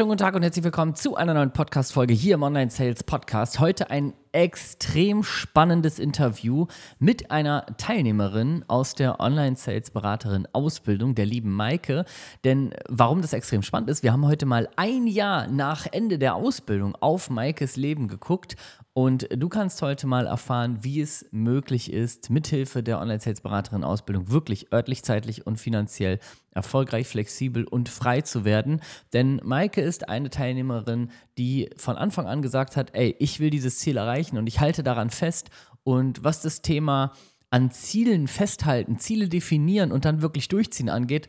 wunderschönen guten Tag und herzlich willkommen zu einer neuen Podcast-Folge hier im Online Sales Podcast. Heute ein extrem spannendes Interview mit einer Teilnehmerin aus der Online Sales Beraterin Ausbildung, der lieben Maike. Denn warum das extrem spannend ist, wir haben heute mal ein Jahr nach Ende der Ausbildung auf Maikes Leben geguckt und du kannst heute mal erfahren, wie es möglich ist, mithilfe der Online-Sales-Beraterin-Ausbildung wirklich örtlich, zeitlich und finanziell erfolgreich, flexibel und frei zu werden. Denn Maike ist eine Teilnehmerin, die von Anfang an gesagt hat, ey, ich will dieses Ziel erreichen und ich halte daran fest. Und was das Thema an Zielen festhalten, Ziele definieren und dann wirklich durchziehen angeht,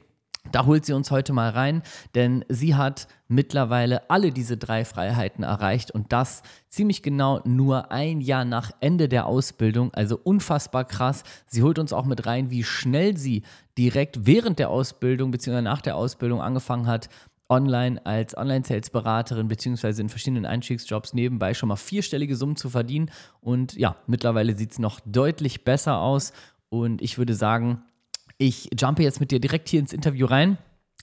da holt sie uns heute mal rein, denn sie hat mittlerweile alle diese drei Freiheiten erreicht und das ziemlich genau nur ein Jahr nach Ende der Ausbildung. Also unfassbar krass. Sie holt uns auch mit rein, wie schnell sie direkt während der Ausbildung bzw. nach der Ausbildung angefangen hat, online als Online-Sales-Beraterin beziehungsweise in verschiedenen Einstiegsjobs nebenbei schon mal vierstellige Summen zu verdienen. Und ja, mittlerweile sieht es noch deutlich besser aus. Und ich würde sagen, ich jumpe jetzt mit dir direkt hier ins Interview rein.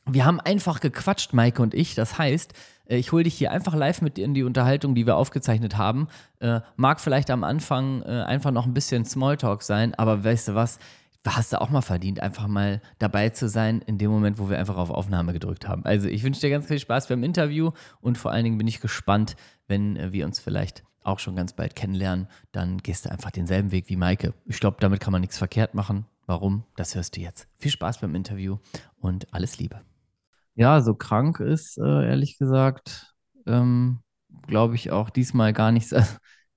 Wir haben einfach gequatscht, Maike und ich. Das heißt, äh, ich hole dich hier einfach live mit dir in die Unterhaltung, die wir aufgezeichnet haben. Äh, mag vielleicht am Anfang äh, einfach noch ein bisschen Smalltalk sein, aber weißt du was? Hast du auch mal verdient, einfach mal dabei zu sein, in dem Moment, wo wir einfach auf Aufnahme gedrückt haben. Also, ich wünsche dir ganz viel Spaß beim Interview und vor allen Dingen bin ich gespannt, wenn wir uns vielleicht auch schon ganz bald kennenlernen. Dann gehst du einfach denselben Weg wie Maike. Ich glaube, damit kann man nichts verkehrt machen. Warum? Das hörst du jetzt. Viel Spaß beim Interview und alles Liebe. Ja, so krank ist, äh, ehrlich gesagt, ähm, glaube ich auch diesmal gar nichts.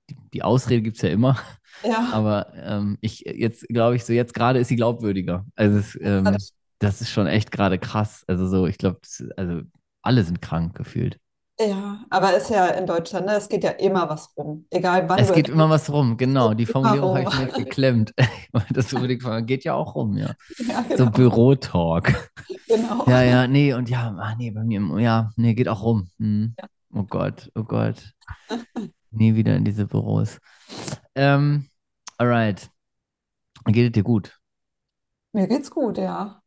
die, die Ausrede gibt es ja immer. Ja. Aber ähm, ich jetzt glaube ich so, jetzt gerade ist sie glaubwürdiger. Also es, ähm, das ist schon echt gerade krass. Also so, ich glaube, also alle sind krank gefühlt. Ja, aber ist ja in Deutschland, ne? Es geht ja immer was rum. Egal wann Es geht immer was rum, genau. Die Formulierung habe ich mir geklemmt. Das unbedingt geht ja auch rum, ja. Ja, So genau. Bürotalk. Genau. Ja, ja, nee, und ja, ah, nee, bei mir, ja, nee, geht auch rum. Hm. Ja. Oh Gott, oh Gott. Nie wieder in diese Büros. Ähm, alright. Geht es dir gut? Mir geht's gut, ja.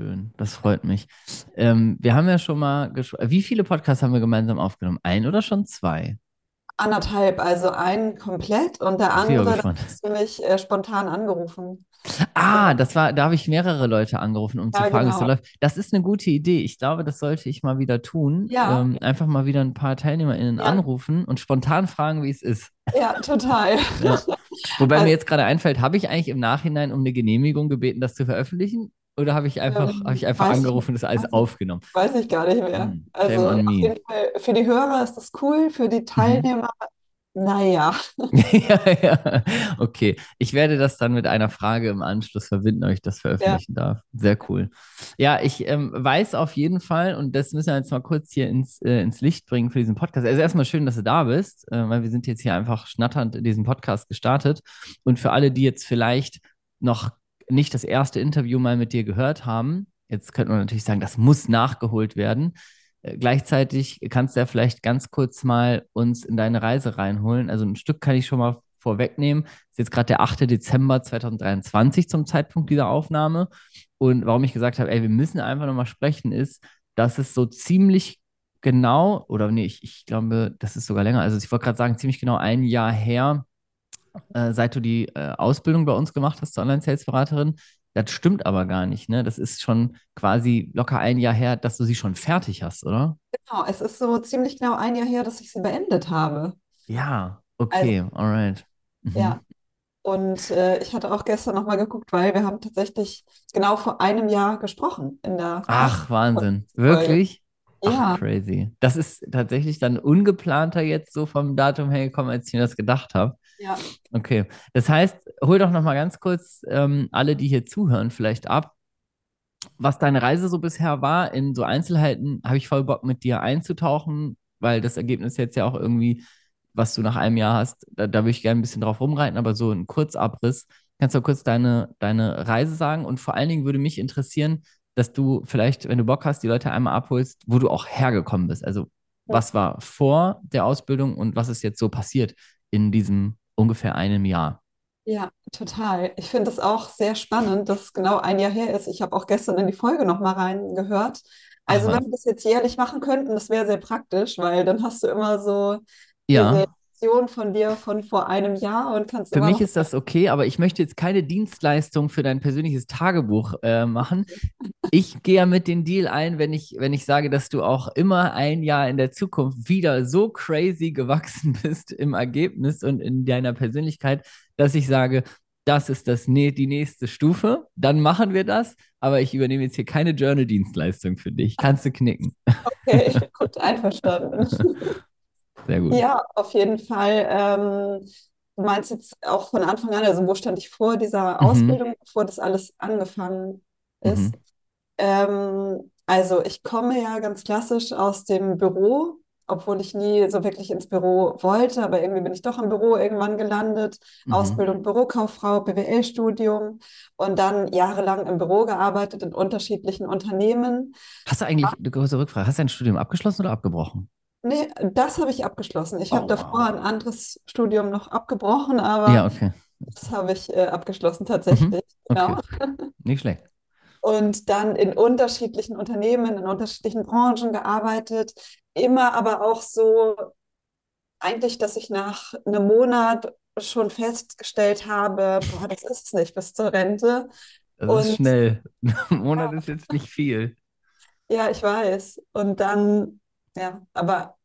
Schön, das freut mich. Ähm, wir haben ja schon mal gesprochen. Wie viele Podcasts haben wir gemeinsam aufgenommen? Ein oder schon zwei? Anderthalb, also einen komplett und der andere, hast du mich äh, spontan angerufen. Ah, das war, da habe ich mehrere Leute angerufen, um zu Ja, fragen, wie es so genau. läuft. Das ist eine gute Idee. Ich glaube, das sollte ich mal wieder tun. Ja, Ähm, einfach mal wieder ein paar TeilnehmerInnen ja, anrufen und spontan fragen, wie es ist. ja, total. Wobei mir Also, jetzt gerade einfällt, habe ich eigentlich im Nachhinein um eine Genehmigung gebeten, das zu veröffentlichen? Oder habe ich einfach, ich ähm, einfach weiß ich, angerufen und das alles aufgenommen? weiß ich gar nicht mehr. Hm, Also für die Hörer ist das cool, für die Mhm. Teilnehmer, naja. Ja, ja. Okay. Ich werde das dann mit einer Frage im Anschluss verbinden, ob ich das Ja, veröffentlichen darf. Sehr cool. Ja, ich ähm, weiß auf jeden Fall, und das müssen wir jetzt mal kurz hier ins, äh, ins Licht bringen für diesen Podcast. Also erstmal schön, dass du da bist, äh, weil wir sind jetzt hier einfach schnatternd in diesen Podcast gestartet. Und für alle, die jetzt vielleicht noch nicht das erste Interview mal mit dir gehört haben, jetzt könnte man natürlich sagen, das muss nachgeholt werden. Äh, Gleichzeitig kannst du ja vielleicht ganz kurz mal uns in deine Reise reinholen. Also ein Stück kann ich schon mal vorwegnehmen. Ist jetzt gerade der 8. Dezember 2023 zum Zeitpunkt dieser Aufnahme. Und warum ich gesagt habe, ey, wir müssen einfach nochmal sprechen, ist, dass es so ziemlich genau, oder nee, ich, ich glaube, das ist sogar länger. Also ich wollte gerade sagen, ziemlich genau ein Jahr her, äh, seit du die äh, Ausbildung bei uns gemacht hast zur Online-Sales-Beraterin. Das stimmt aber gar nicht, ne? Das ist schon quasi locker ein Jahr her, dass du sie schon fertig hast, oder? genau. Es ist so ziemlich genau ein Jahr her, dass ich sie beendet habe. Ja, Also, okay, alright. ja. Mhm. Und äh, ich hatte auch gestern nochmal geguckt, weil wir haben tatsächlich genau vor einem Jahr gesprochen in der Ach, Wahnsinn. Wirklich? Ach, Ja, crazy. Das ist tatsächlich dann ungeplanter jetzt so vom Datum her gekommen, als ich mir das gedacht habe. Ja, Okay. Das heißt, hol doch noch mal ganz kurz ähm, alle, die hier zuhören, vielleicht ab, was deine Reise so bisher war. In so Einzelheiten habe ich voll Bock, mit dir einzutauchen, weil das Ergebnis jetzt ja auch irgendwie, was du nach einem Jahr hast, da, da würde ich gerne ein bisschen drauf rumreiten, aber so ein Kurzabriss. Kannst du kurz deine, deine Reise sagen? Und vor allen Dingen würde mich interessieren, dass du vielleicht, wenn du Bock hast, die Leute einmal abholst, wo du auch hergekommen bist. Also, was war vor der Ausbildung und was ist jetzt so passiert in diesem ungefähr einem Jahr? ja, total. Ich finde es auch sehr spannend, dass es genau ein Jahr her ist. Ich habe auch gestern in die Folge nochmal reingehört. Also Ach wenn wir das jetzt jährlich machen könnten, das wäre sehr praktisch, weil dann hast du immer so diese Version von dir von vor einem Jahr und kannst Für mich ist das okay, aber ich möchte jetzt keine Dienstleistung für dein persönliches Tagebuch äh, machen. Ich gehe ja mit den Deal ein, wenn ich, wenn ich sage, dass du auch immer ein Jahr in der Zukunft wieder so crazy gewachsen bist im Ergebnis und in deiner Persönlichkeit, dass ich sage, das ist das, die nächste Stufe. Dann machen wir das, aber ich übernehme jetzt hier keine Journal-Dienstleistung für dich. Kannst du knicken. Okay, gut, einverstanden. Sehr gut. Ja, auf jeden Fall. Ähm, du meinst jetzt auch von Anfang an, also wo stand ich vor dieser Mhm. Ausbildung, bevor das alles angefangen ist? Mhm. Ähm, also ich komme ja ganz klassisch aus dem Büro, obwohl ich nie so wirklich ins Büro wollte, aber irgendwie bin ich doch im Büro irgendwann gelandet. Mhm. Ausbildung Bürokauffrau, BWL-Studium und dann jahrelang im Büro gearbeitet in unterschiedlichen Unternehmen. Hast du eigentlich, eine kurze Rückfrage, hast du dein Studium abgeschlossen oder abgebrochen? Nee, das habe ich abgeschlossen. Ich Oh, habe davor wow. ein anderes Studium noch abgebrochen, Ja, aber okay. das habe ich äh, abgeschlossen Mhm. tatsächlich. Genau. Okay. Nicht schlecht. Und dann in unterschiedlichen Unternehmen, in unterschiedlichen Branchen gearbeitet. Immer aber auch so, eigentlich, dass ich nach einem Monat schon festgestellt habe, boah, das ist es nicht bis zur Rente. Das ist Und schnell. Ein Monat ja, ist jetzt nicht viel. ja, ich weiß. Und dann, ja, aber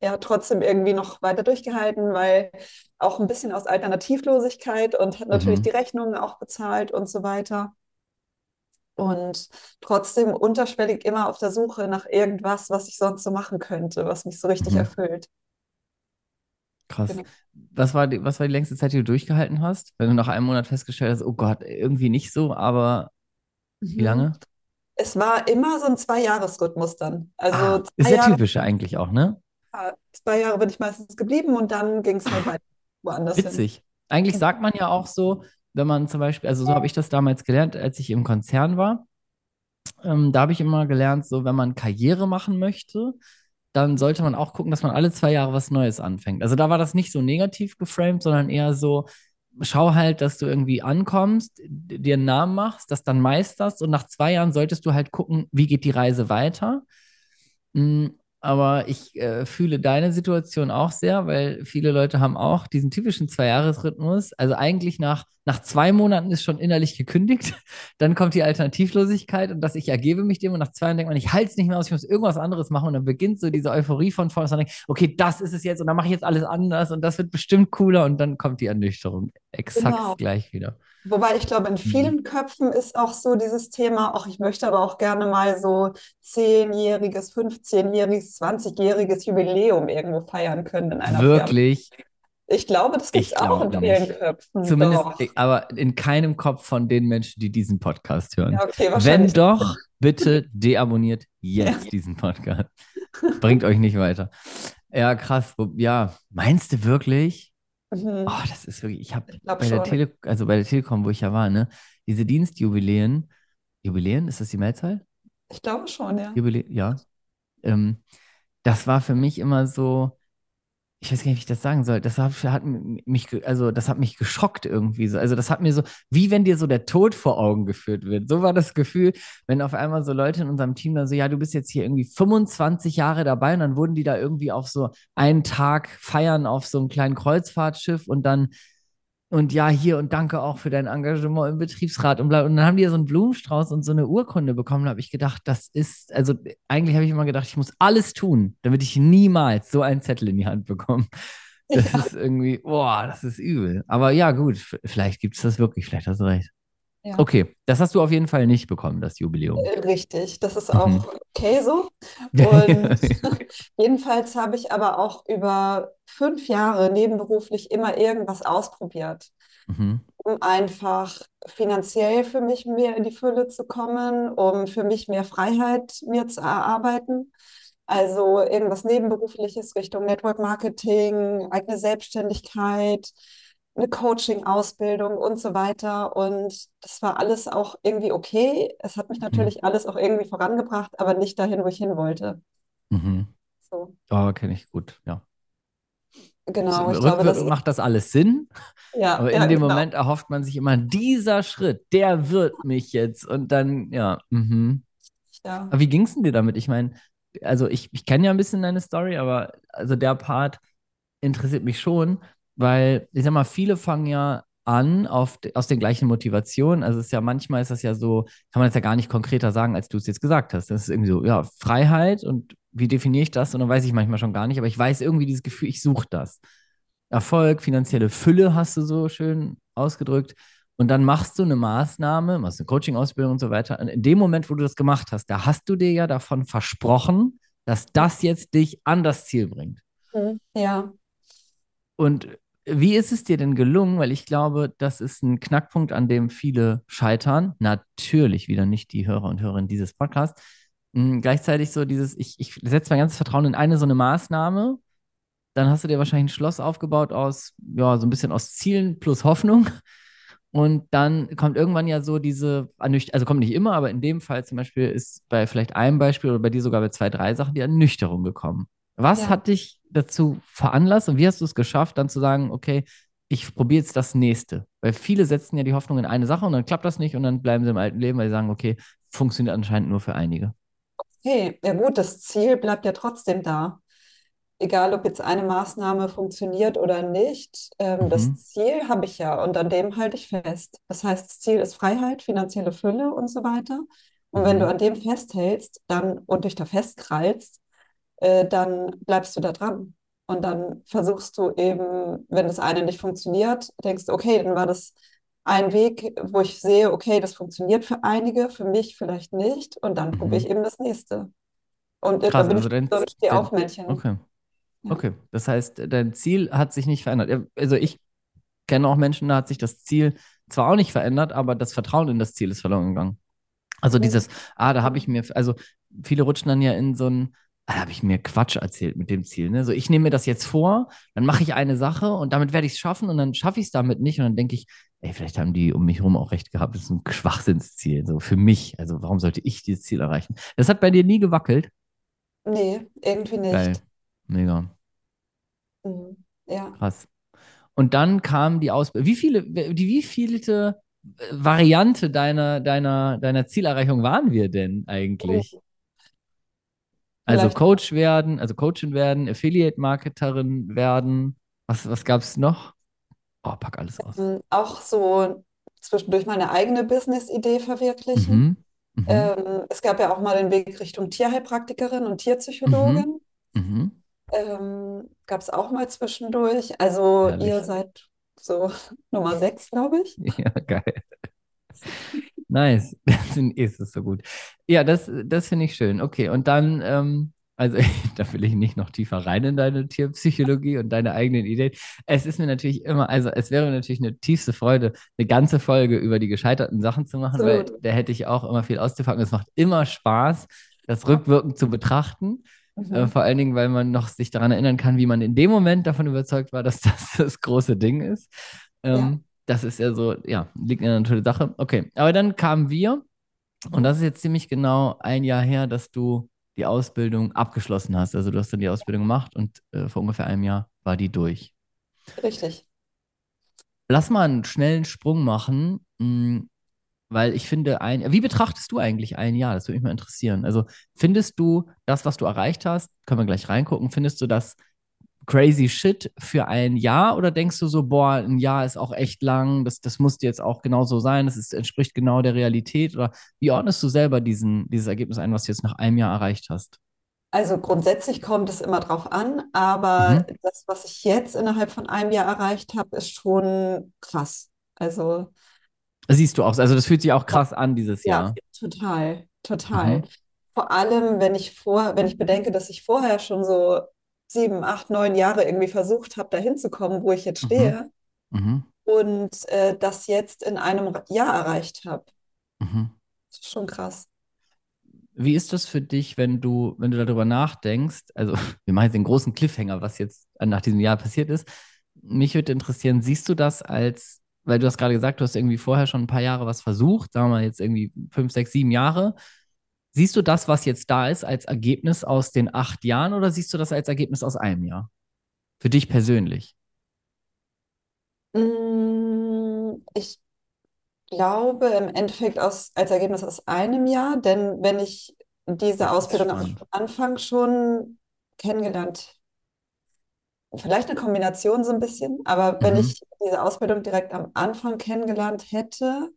ja, trotzdem irgendwie noch weiter durchgehalten, weil auch ein bisschen aus Alternativlosigkeit und hat natürlich die Mhm. Rechnungen auch bezahlt und so weiter. Und trotzdem unterschwellig immer auf der Suche nach irgendwas, was ich sonst so machen könnte, was mich so richtig Mhm. erfüllt. Krass. Genau. Was war die, was war die längste Zeit, die du durchgehalten hast? Wenn du nach einem Monat festgestellt hast, oh Gott, irgendwie nicht so, aber wie Mhm. lange? Es war immer so ein Zwei-Jahres-Rhythmus dann. Also Ah, ist ja Jahre, typisch eigentlich auch, ne? zwei Jahre bin ich meistens geblieben und dann ging es halt weiter woanders hin. Witzig. Eigentlich sagt man ja auch so, wenn man zum Beispiel, also so habe ich das damals gelernt, als ich im Konzern war. Ähm, da habe ich immer gelernt, so wenn man Karriere machen möchte, dann sollte man auch gucken, dass man alle zwei Jahre was Neues anfängt. Also da war das nicht so negativ geframed, sondern eher so, schau halt, dass du irgendwie ankommst, dir einen Namen machst, das dann meisterst und nach zwei Jahren solltest du halt gucken, wie geht die Reise weiter. Mm, Aber ich äh, fühle deine Situation auch sehr, weil viele Leute haben auch diesen typischen Zwei-Jahres-Rhythmus. Also eigentlich nach, nach zwei Monaten ist schon innerlich gekündigt. Dann kommt die Alternativlosigkeit und dass ich ergebe mich dem und nach zwei Jahren denkt man, ich halte es nicht mehr aus, ich muss irgendwas anderes machen und dann beginnt so diese Euphorie von vorne, dass man denkt, okay, das ist es jetzt und dann mache ich jetzt alles anders und das wird bestimmt cooler und dann kommt die Ernüchterung. Exakt Genau. gleich wieder. Wobei ich glaube, in Mhm. vielen Köpfen ist auch so dieses Thema, auch ich möchte aber auch gerne mal so zehnjähriges, 15-jähriges, 20-jähriges Jubiläum irgendwo feiern können in einer Firma. Wirklich, Ich glaube, das gibt es auch in vielen nicht. Köpfen. Zumindest, Doch. äh, aber in keinem Kopf von den Menschen, die diesen Podcast hören. Ja, okay, Wenn doch, bitte deabonniert Ja. jetzt diesen Podcast. Bringt euch nicht weiter. Ja, krass. Ja, meinst du wirklich? Mhm. Oh, das ist wirklich, ich habe bei der. Tele, also bei der Telekom, wo ich ja war, ne, diese Dienstjubiläen, Jubiläen, ist das die Mehrzahl? Ich glaube schon, ja. Jubiläen, ja. Ähm, das war für mich immer so, ich weiß gar nicht, wie ich das sagen soll. Das hat, hat mich, also das hat mich geschockt irgendwie so. Also das hat mir so, wie wenn dir so der Tod vor Augen geführt wird. So war das Gefühl, wenn auf einmal so Leute in unserem Team dann so, ja, du bist jetzt hier irgendwie 25 Jahre dabei und dann wurden die da irgendwie auf so einen Tag feiern auf so einem kleinen Kreuzfahrtschiff und dann und ja, hier und danke auch für dein Engagement im Betriebsrat und bla. Und dann haben die ja so einen Blumenstrauß und so eine Urkunde bekommen. Da habe ich gedacht, das ist, also eigentlich habe ich immer gedacht, ich muss alles tun, damit ich niemals so einen Zettel in die Hand bekomme. Das Ja, ist irgendwie, boah, das ist übel. Aber ja, gut, vielleicht gibt es das wirklich, vielleicht hast du recht. Ja. Okay, das hast du auf jeden Fall nicht bekommen, das Jubiläum. Äh, Richtig, das ist Mhm. auch okay so. Und jedenfalls habe ich aber auch über fünf Jahre nebenberuflich immer irgendwas ausprobiert, Mhm. um einfach finanziell für mich mehr in die Fülle zu kommen, um für mich mehr Freiheit mir zu erarbeiten. Also irgendwas Nebenberufliches Richtung Network Marketing, eigene Selbstständigkeit, eine Coaching-Ausbildung und so weiter. Und das war alles auch irgendwie okay. Es hat mich Mhm. natürlich alles auch irgendwie vorangebracht, aber nicht dahin, wo ich hin wollte. Mhm. So, Oh, kenne ich gut, ja. genau, ich glaube, das macht das alles Sinn, ja, aber in ja, dem genau. Moment erhofft man sich immer, dieser Schritt, der wird mich jetzt und dann, ja, mhm. ja. Aber wie ging es denn dir damit? Ich meine, also ich, ich kenne ja ein bisschen deine Story, aber also der Part interessiert mich schon, weil ich sag mal, viele fangen ja an auf, aus den gleichen Motivationen. Also es ist ja manchmal ist das ja so, kann man das ja gar nicht konkreter sagen, als du es jetzt gesagt hast. Das ist irgendwie so, ja, Freiheit und wie definiere ich das? Und dann weiß ich manchmal schon gar nicht, aber ich weiß irgendwie dieses Gefühl, ich suche das. Erfolg, finanzielle Fülle hast du so schön ausgedrückt. Und dann machst du eine Maßnahme, machst eine Coaching-Ausbildung und so weiter. Und in dem Moment, wo du das gemacht hast, da hast du dir ja davon versprochen, dass das jetzt dich an das Ziel bringt. Ja. Und wie ist es dir denn gelungen? Weil ich glaube, das ist ein Knackpunkt, an dem viele scheitern. Natürlich wieder nicht die Hörer und Hörerinnen dieses Podcasts. Mhm, gleichzeitig so dieses, ich, ich setze mein ganzes Vertrauen in eine so eine Maßnahme. Dann hast du dir wahrscheinlich ein Schloss aufgebaut aus, ja, so ein bisschen aus Zielen plus Hoffnung. Und dann kommt irgendwann ja so diese, also kommt nicht immer, aber in dem Fall zum Beispiel ist bei vielleicht einem Beispiel oder bei dir sogar bei zwei, drei Sachen die Ernüchterung gekommen. Was Ja. hat dich dazu veranlasst und wie hast du es geschafft, dann zu sagen, okay, ich probiere jetzt das nächste? Weil viele setzen ja die Hoffnung in eine Sache und dann klappt das nicht und dann bleiben sie im alten Leben, weil sie sagen, okay, funktioniert anscheinend nur für einige. Okay, ja gut, das Ziel bleibt ja trotzdem da. Egal, ob jetzt eine Maßnahme funktioniert oder nicht, ähm, das Mhm. Ziel habe ich ja und an dem halte ich fest. Das heißt, das Ziel ist Freiheit, finanzielle Fülle und so weiter. Und wenn du Mhm. an dem festhältst dann und dich da festkrallst, äh, dann bleibst du da dran. Und dann versuchst du eben, wenn das eine nicht funktioniert, denkst du, okay, dann war das ein Weg, wo ich sehe, okay, das funktioniert für einige, für mich vielleicht nicht. Und dann probiere ich Mhm. eben das nächste. Und äh, da Krass, bin also ich dein, so ein Steh-auf-Männchen. okay, okay. Das heißt, dein Ziel hat sich nicht verändert. Also ich kenne auch Menschen, da hat sich das Ziel zwar auch nicht verändert, aber das Vertrauen in das Ziel ist verloren gegangen. Also dieses, ah, da habe ich mir, also viele rutschen dann ja in so ein, habe ich mir Quatsch erzählt mit dem Ziel. Ne? So, ich nehme mir das jetzt vor, dann mache ich eine Sache und damit werde ich es schaffen und dann schaffe ich es damit nicht und dann denke ich, ey, vielleicht haben die um mich herum auch recht gehabt. Das ist ein Schwachsinnsziel, so für mich. Also warum sollte ich dieses Ziel erreichen? Das hat bei dir nie gewackelt. Nee, irgendwie Geil, nicht. mega, Mhm. Ja. krass. Und dann kam die Ausbildung. Wie viele, die wievielte Variante deiner, deiner, deiner Zielerreichung waren wir denn eigentlich? Also vielleicht Coach werden, also Coachin werden, Affiliate-Marketerin werden. Was, was gab es noch? Oh, pack alles aus. ähm, auch so zwischendurch meine eigene Business-Idee verwirklichen. Mhm. Mhm. Ähm, es gab ja auch mal den Weg Richtung Tierheilpraktikerin und Mhm. Tierpsychologin. Mhm. Ähm, gab es auch mal zwischendurch. Also ihr Herrlich. seid so Nummer sechs, glaube ich. Ja, geil. Nice. Das sind- ist es so gut. Ja, das, das finde ich schön. Okay, und dann, ähm, also da will ich nicht noch tiefer rein in deine Tierpsychologie und deine eigenen Ideen. Es ist mir natürlich immer, also es wäre mir natürlich eine tiefste Freude, eine ganze Folge über die gescheiterten Sachen zu machen, weil Absolut. da hätte ich auch immer viel auszupacken. Es macht immer Spaß, das rückwirkend zu betrachten. Äh, Mhm. vor allen Dingen, weil man noch sich daran erinnern kann, wie man in dem Moment davon überzeugt war, dass das das große Ding ist. Ja. Das ist ja so, ja, liegt in der Natur der Sache. Okay, aber dann kamen wir, und das ist jetzt ziemlich genau ein Jahr her, dass du die Ausbildung abgeschlossen hast. Also du hast dann die Ausbildung gemacht und äh, vor ungefähr einem Jahr war die durch. Richtig. Lass mal einen schnellen Sprung machen, mh, weil ich finde, ein, wie betrachtest du eigentlich ein Jahr? Das würde mich mal interessieren. Also findest du das, was du erreicht hast, können wir gleich reingucken, findest du das crazy shit für ein Jahr oder denkst du so, boah, ein Jahr ist auch echt lang, das, das muss jetzt auch genau so sein, das ist, entspricht genau der Realität oder wie ordnest du selber diesen, dieses Ergebnis ein, was du jetzt nach einem Jahr erreicht hast? Also grundsätzlich kommt es immer drauf an, aber Mhm. das, was ich jetzt innerhalb von einem Jahr erreicht habe, ist schon krass. Also Siehst du auch, also das fühlt sich auch krass an dieses ja, Jahr. total, total. Mhm. Vor allem, wenn ich vor, wenn ich bedenke, dass ich vorher schon so sieben, acht, neun Jahre irgendwie versucht habe, dahin zu kommen, wo ich jetzt Mhm. stehe Mhm. und äh, das jetzt in einem Jahr erreicht habe. Mhm. Das ist schon krass. Wie ist das für dich, wenn du, wenn du darüber nachdenkst? Also, wir machen jetzt den großen Cliffhanger, was jetzt nach diesem Jahr passiert ist. Mich würde interessieren, siehst du das als, weil du hast gerade gesagt, du hast irgendwie vorher schon ein paar Jahre was versucht, sagen wir mal jetzt irgendwie fünf, sechs, sieben Jahre. Siehst du das, was jetzt da ist, als Ergebnis aus den acht Jahren oder siehst du das als Ergebnis aus einem Jahr? Für dich persönlich. Mm, Ich glaube im Endeffekt aus, als Ergebnis aus einem Jahr, denn wenn ich diese Ausbildung am. Anfang schon kennengelernt. Vielleicht eine Kombination so ein bisschen, aber wenn Mhm. ich diese Ausbildung direkt am Anfang kennengelernt hätte,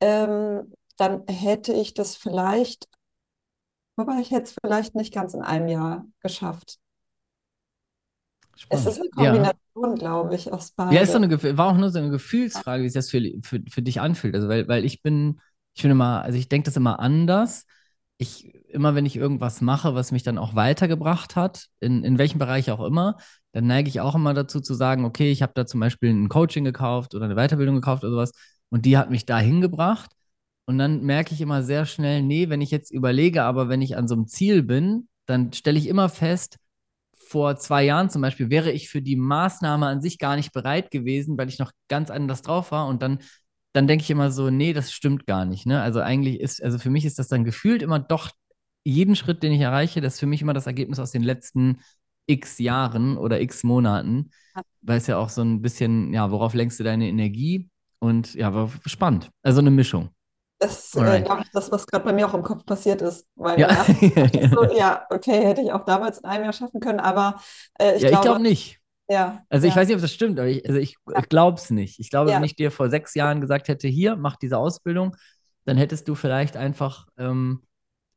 ähm, dann hätte ich das vielleicht, wobei ich hätte es vielleicht nicht ganz in einem Jahr geschafft. Es ist Spannend. eine Ja. Kombination, glaube ich, aus Ja, ist so eine, war auch nur so eine Gefühlsfrage, wie sich das für, für, für dich anfühlt. Also, weil, weil ich bin, ich bin immer, also ich denke das immer anders. Ich, immer wenn ich irgendwas mache, was mich dann auch weitergebracht hat, in, in welchem Bereich auch immer, dann neige ich auch immer dazu zu sagen, okay, ich habe da zum Beispiel ein Coaching gekauft oder eine Weiterbildung gekauft oder sowas und die hat mich dahin gebracht. Und dann merke ich immer sehr schnell, nee, wenn ich jetzt überlege, aber wenn ich an so einem Ziel bin, dann stelle ich immer fest, vor zwei Jahren zum Beispiel wäre ich für die Maßnahme an sich gar nicht bereit gewesen, weil ich noch ganz anders drauf war. Und dann, dann denke ich immer so, nee, das stimmt gar nicht. Ne? Also eigentlich ist, also für mich ist das dann gefühlt immer doch jeden Schritt, den ich erreiche, das ist für mich immer das Ergebnis aus den letzten x Jahren oder x Monaten, weil es ja auch so ein bisschen, ja, worauf lenkst du deine Energie? Und ja, war spannend. Also eine Mischung. Das ist, äh, glaube ich, das, was gerade bei mir auch im Kopf passiert ist. Weil Ja. ich so, ja, okay, hätte ich auch damals in einem Jahr schaffen können, aber äh, ich Ja, ich glaube, glaube nicht. ja, Also ich ja, weiß nicht, ob das stimmt, aber ich, also ich, ja, ich glaube es nicht. Ich glaube, wenn ja. ich dir vor sechs Jahren gesagt hätte, hier, mach diese Ausbildung, dann hättest du vielleicht einfach, ähm,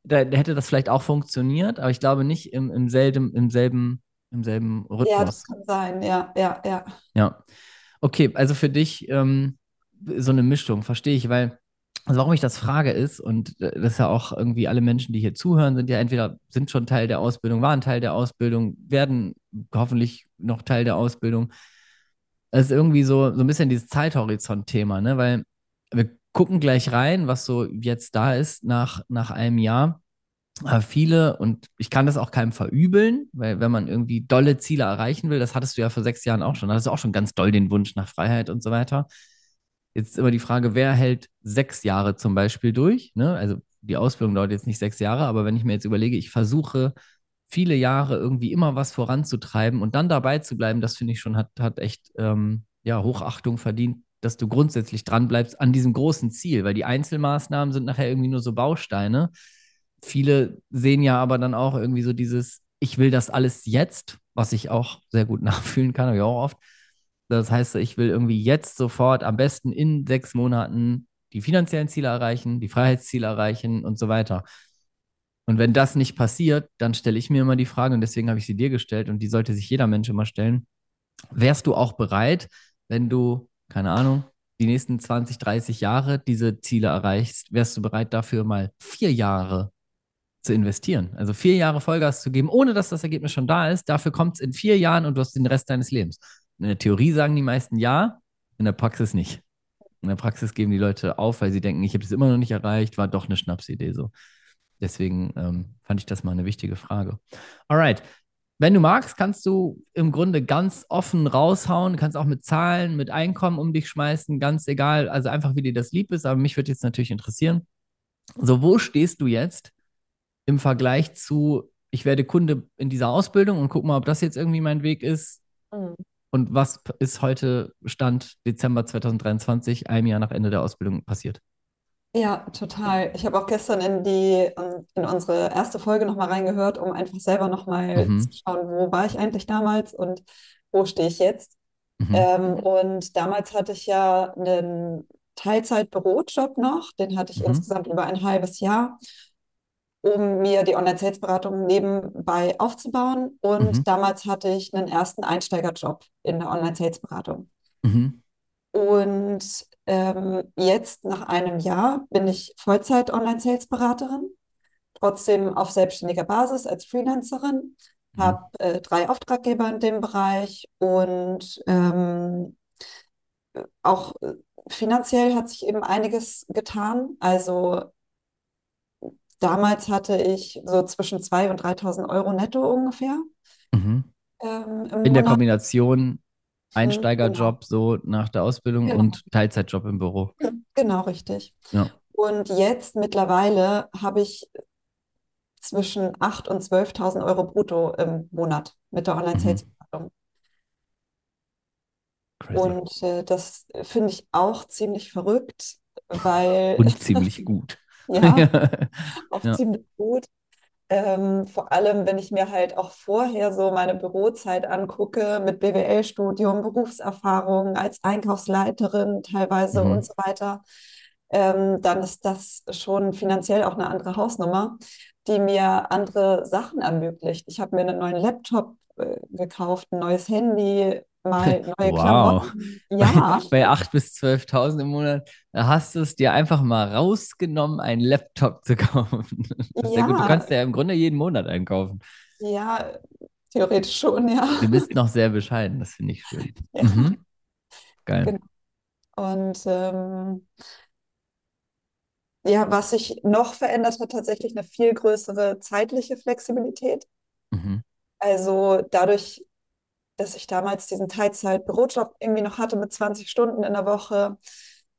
da, da hätte das vielleicht auch funktioniert, aber ich glaube nicht im, im selben, im selben, im selben Ja, das Rhythmus. kann sein, ja, ja, ja. Ja. Okay, also für dich ähm, so eine Mischung, verstehe ich, weil, also warum ich das frage ist, und äh, das ist ja auch irgendwie alle Menschen, die hier zuhören, sind ja entweder sind schon Teil der Ausbildung, waren Teil der Ausbildung, werden hoffentlich noch Teil der Ausbildung. Es ist irgendwie so, so ein bisschen dieses Zeithorizont-Thema, ne? Weil wir gucken gleich rein, was so jetzt da ist nach, nach einem Jahr. Aber viele, und ich kann das auch keinem verübeln, weil wenn man irgendwie dolle Ziele erreichen will, das hattest du ja vor sechs Jahren auch schon, da hattest du auch schon ganz doll den Wunsch nach Freiheit und so weiter. Jetzt ist immer die Frage, wer hält sechs Jahre zum Beispiel durch? Ne? Also die Ausbildung dauert jetzt nicht sechs Jahre, aber wenn ich mir jetzt überlege, ich versuche viele Jahre irgendwie immer was voranzutreiben und dann dabei zu bleiben, das finde ich schon hat, hat echt ähm, ja, Hochachtung verdient, dass du grundsätzlich dran bleibst an diesem großen Ziel, weil die Einzelmaßnahmen sind nachher irgendwie nur so Bausteine. Viele sehen ja aber dann auch irgendwie so dieses, ich will das alles jetzt, was ich auch sehr gut nachfühlen kann, habe ich auch oft. Das heißt, ich will irgendwie jetzt sofort am besten in sechs Monaten die finanziellen Ziele erreichen, die Freiheitsziele erreichen und so weiter. Und wenn das nicht passiert, dann stelle ich mir immer die Frage, und deswegen habe ich sie dir gestellt, und die sollte sich jeder Mensch immer stellen, wärst du auch bereit, wenn du, keine Ahnung, die nächsten 20, 30 Jahre diese Ziele erreichst, wärst du bereit dafür mal vier Jahre zu investieren? Also vier Jahre Vollgas zu geben, ohne dass das Ergebnis schon da ist. Dafür kommt es in vier Jahren und du hast den Rest deines Lebens. In der Theorie sagen die meisten ja, in der Praxis nicht. In der Praxis geben die Leute auf, weil sie denken, ich habe es immer noch nicht erreicht, war doch eine Schnapsidee so. Deswegen ähm, fand ich das mal eine wichtige Frage. Alright. Wenn du magst, kannst du im Grunde ganz offen raushauen, kannst auch mit Zahlen, mit Einkommen um dich schmeißen, ganz egal, also einfach wie dir das lieb ist, aber mich würde jetzt natürlich interessieren, so wo stehst du jetzt im Vergleich zu, ich werde Kunde in dieser Ausbildung und guck mal, ob das jetzt irgendwie mein Weg ist Mhm. Und was ist heute Stand Dezember 2023, einem Jahr nach Ende der Ausbildung passiert? Ja, total. Ich habe auch gestern in die, ähm, in unsere erste Folge nochmal reingehört, um einfach selber nochmal zu Mhm, schauen, wo war ich eigentlich damals und wo stehe ich jetzt. mhm, Ähm, und damals hatte ich ja einen Teilzeit-Bürojob noch, den hatte ich mhm, insgesamt über ein halbes Jahr, um mir die Online-Sales-Beratung nebenbei aufzubauen. mhm, Und damals hatte ich einen ersten Einsteigerjob in der Online-Sales-Beratung. mhm, Und ähm, jetzt nach einem Jahr bin ich Vollzeit-Online-Sales-Beraterin, trotzdem auf selbstständiger Basis als Freelancerin, mhm, habe äh, drei Auftraggeber in dem Bereich und ähm, auch äh, finanziell hat sich eben einiges getan. Also damals hatte ich so zwischen 2.000 und 3.000 Euro netto ungefähr mhm. ähm, In der Monat. Kombination Mhm, genau, Einsteigerjob so nach der Ausbildung genau, und Teilzeitjob im Büro. genau richtig. Ja. Und jetzt mittlerweile habe ich zwischen 8.000 und 12.000 Euro brutto im Monat mit der Mhm. Online-Sales-Beratung. Crazy. Und äh, das finde ich auch ziemlich verrückt, weil Und ziemlich gut. Ja, auch Ja. ziemlich gut. Ähm, vor allem, wenn ich mir halt auch vorher so meine Bürozeit angucke mit BWL-Studium, Berufserfahrung als Einkaufsleiterin teilweise und Mhm. so weiter, ähm, dann ist das schon finanziell auch eine andere Hausnummer, die mir andere Sachen ermöglicht. Ich habe mir einen neuen Laptop äh, gekauft, ein neues Handy, mal neue Wow. Klamotten. Bei, Ja, bei 8.000 bis 12.000 im Monat, da hast du es dir einfach mal rausgenommen, einen Laptop zu kaufen. Das ist ja gut. Du ja, kannst ja im Grunde jeden Monat einkaufen. ja, theoretisch schon, ja. Du bist noch sehr bescheiden, das finde ich schön. Ja, Mhm. Geil. genau. Und ähm, Ja, was sich noch verändert hat, tatsächlich eine viel größere zeitliche Flexibilität. Mhm. Also dadurch, dass ich damals diesen Teilzeit-Bürojob irgendwie noch hatte mit 20 Stunden in der Woche,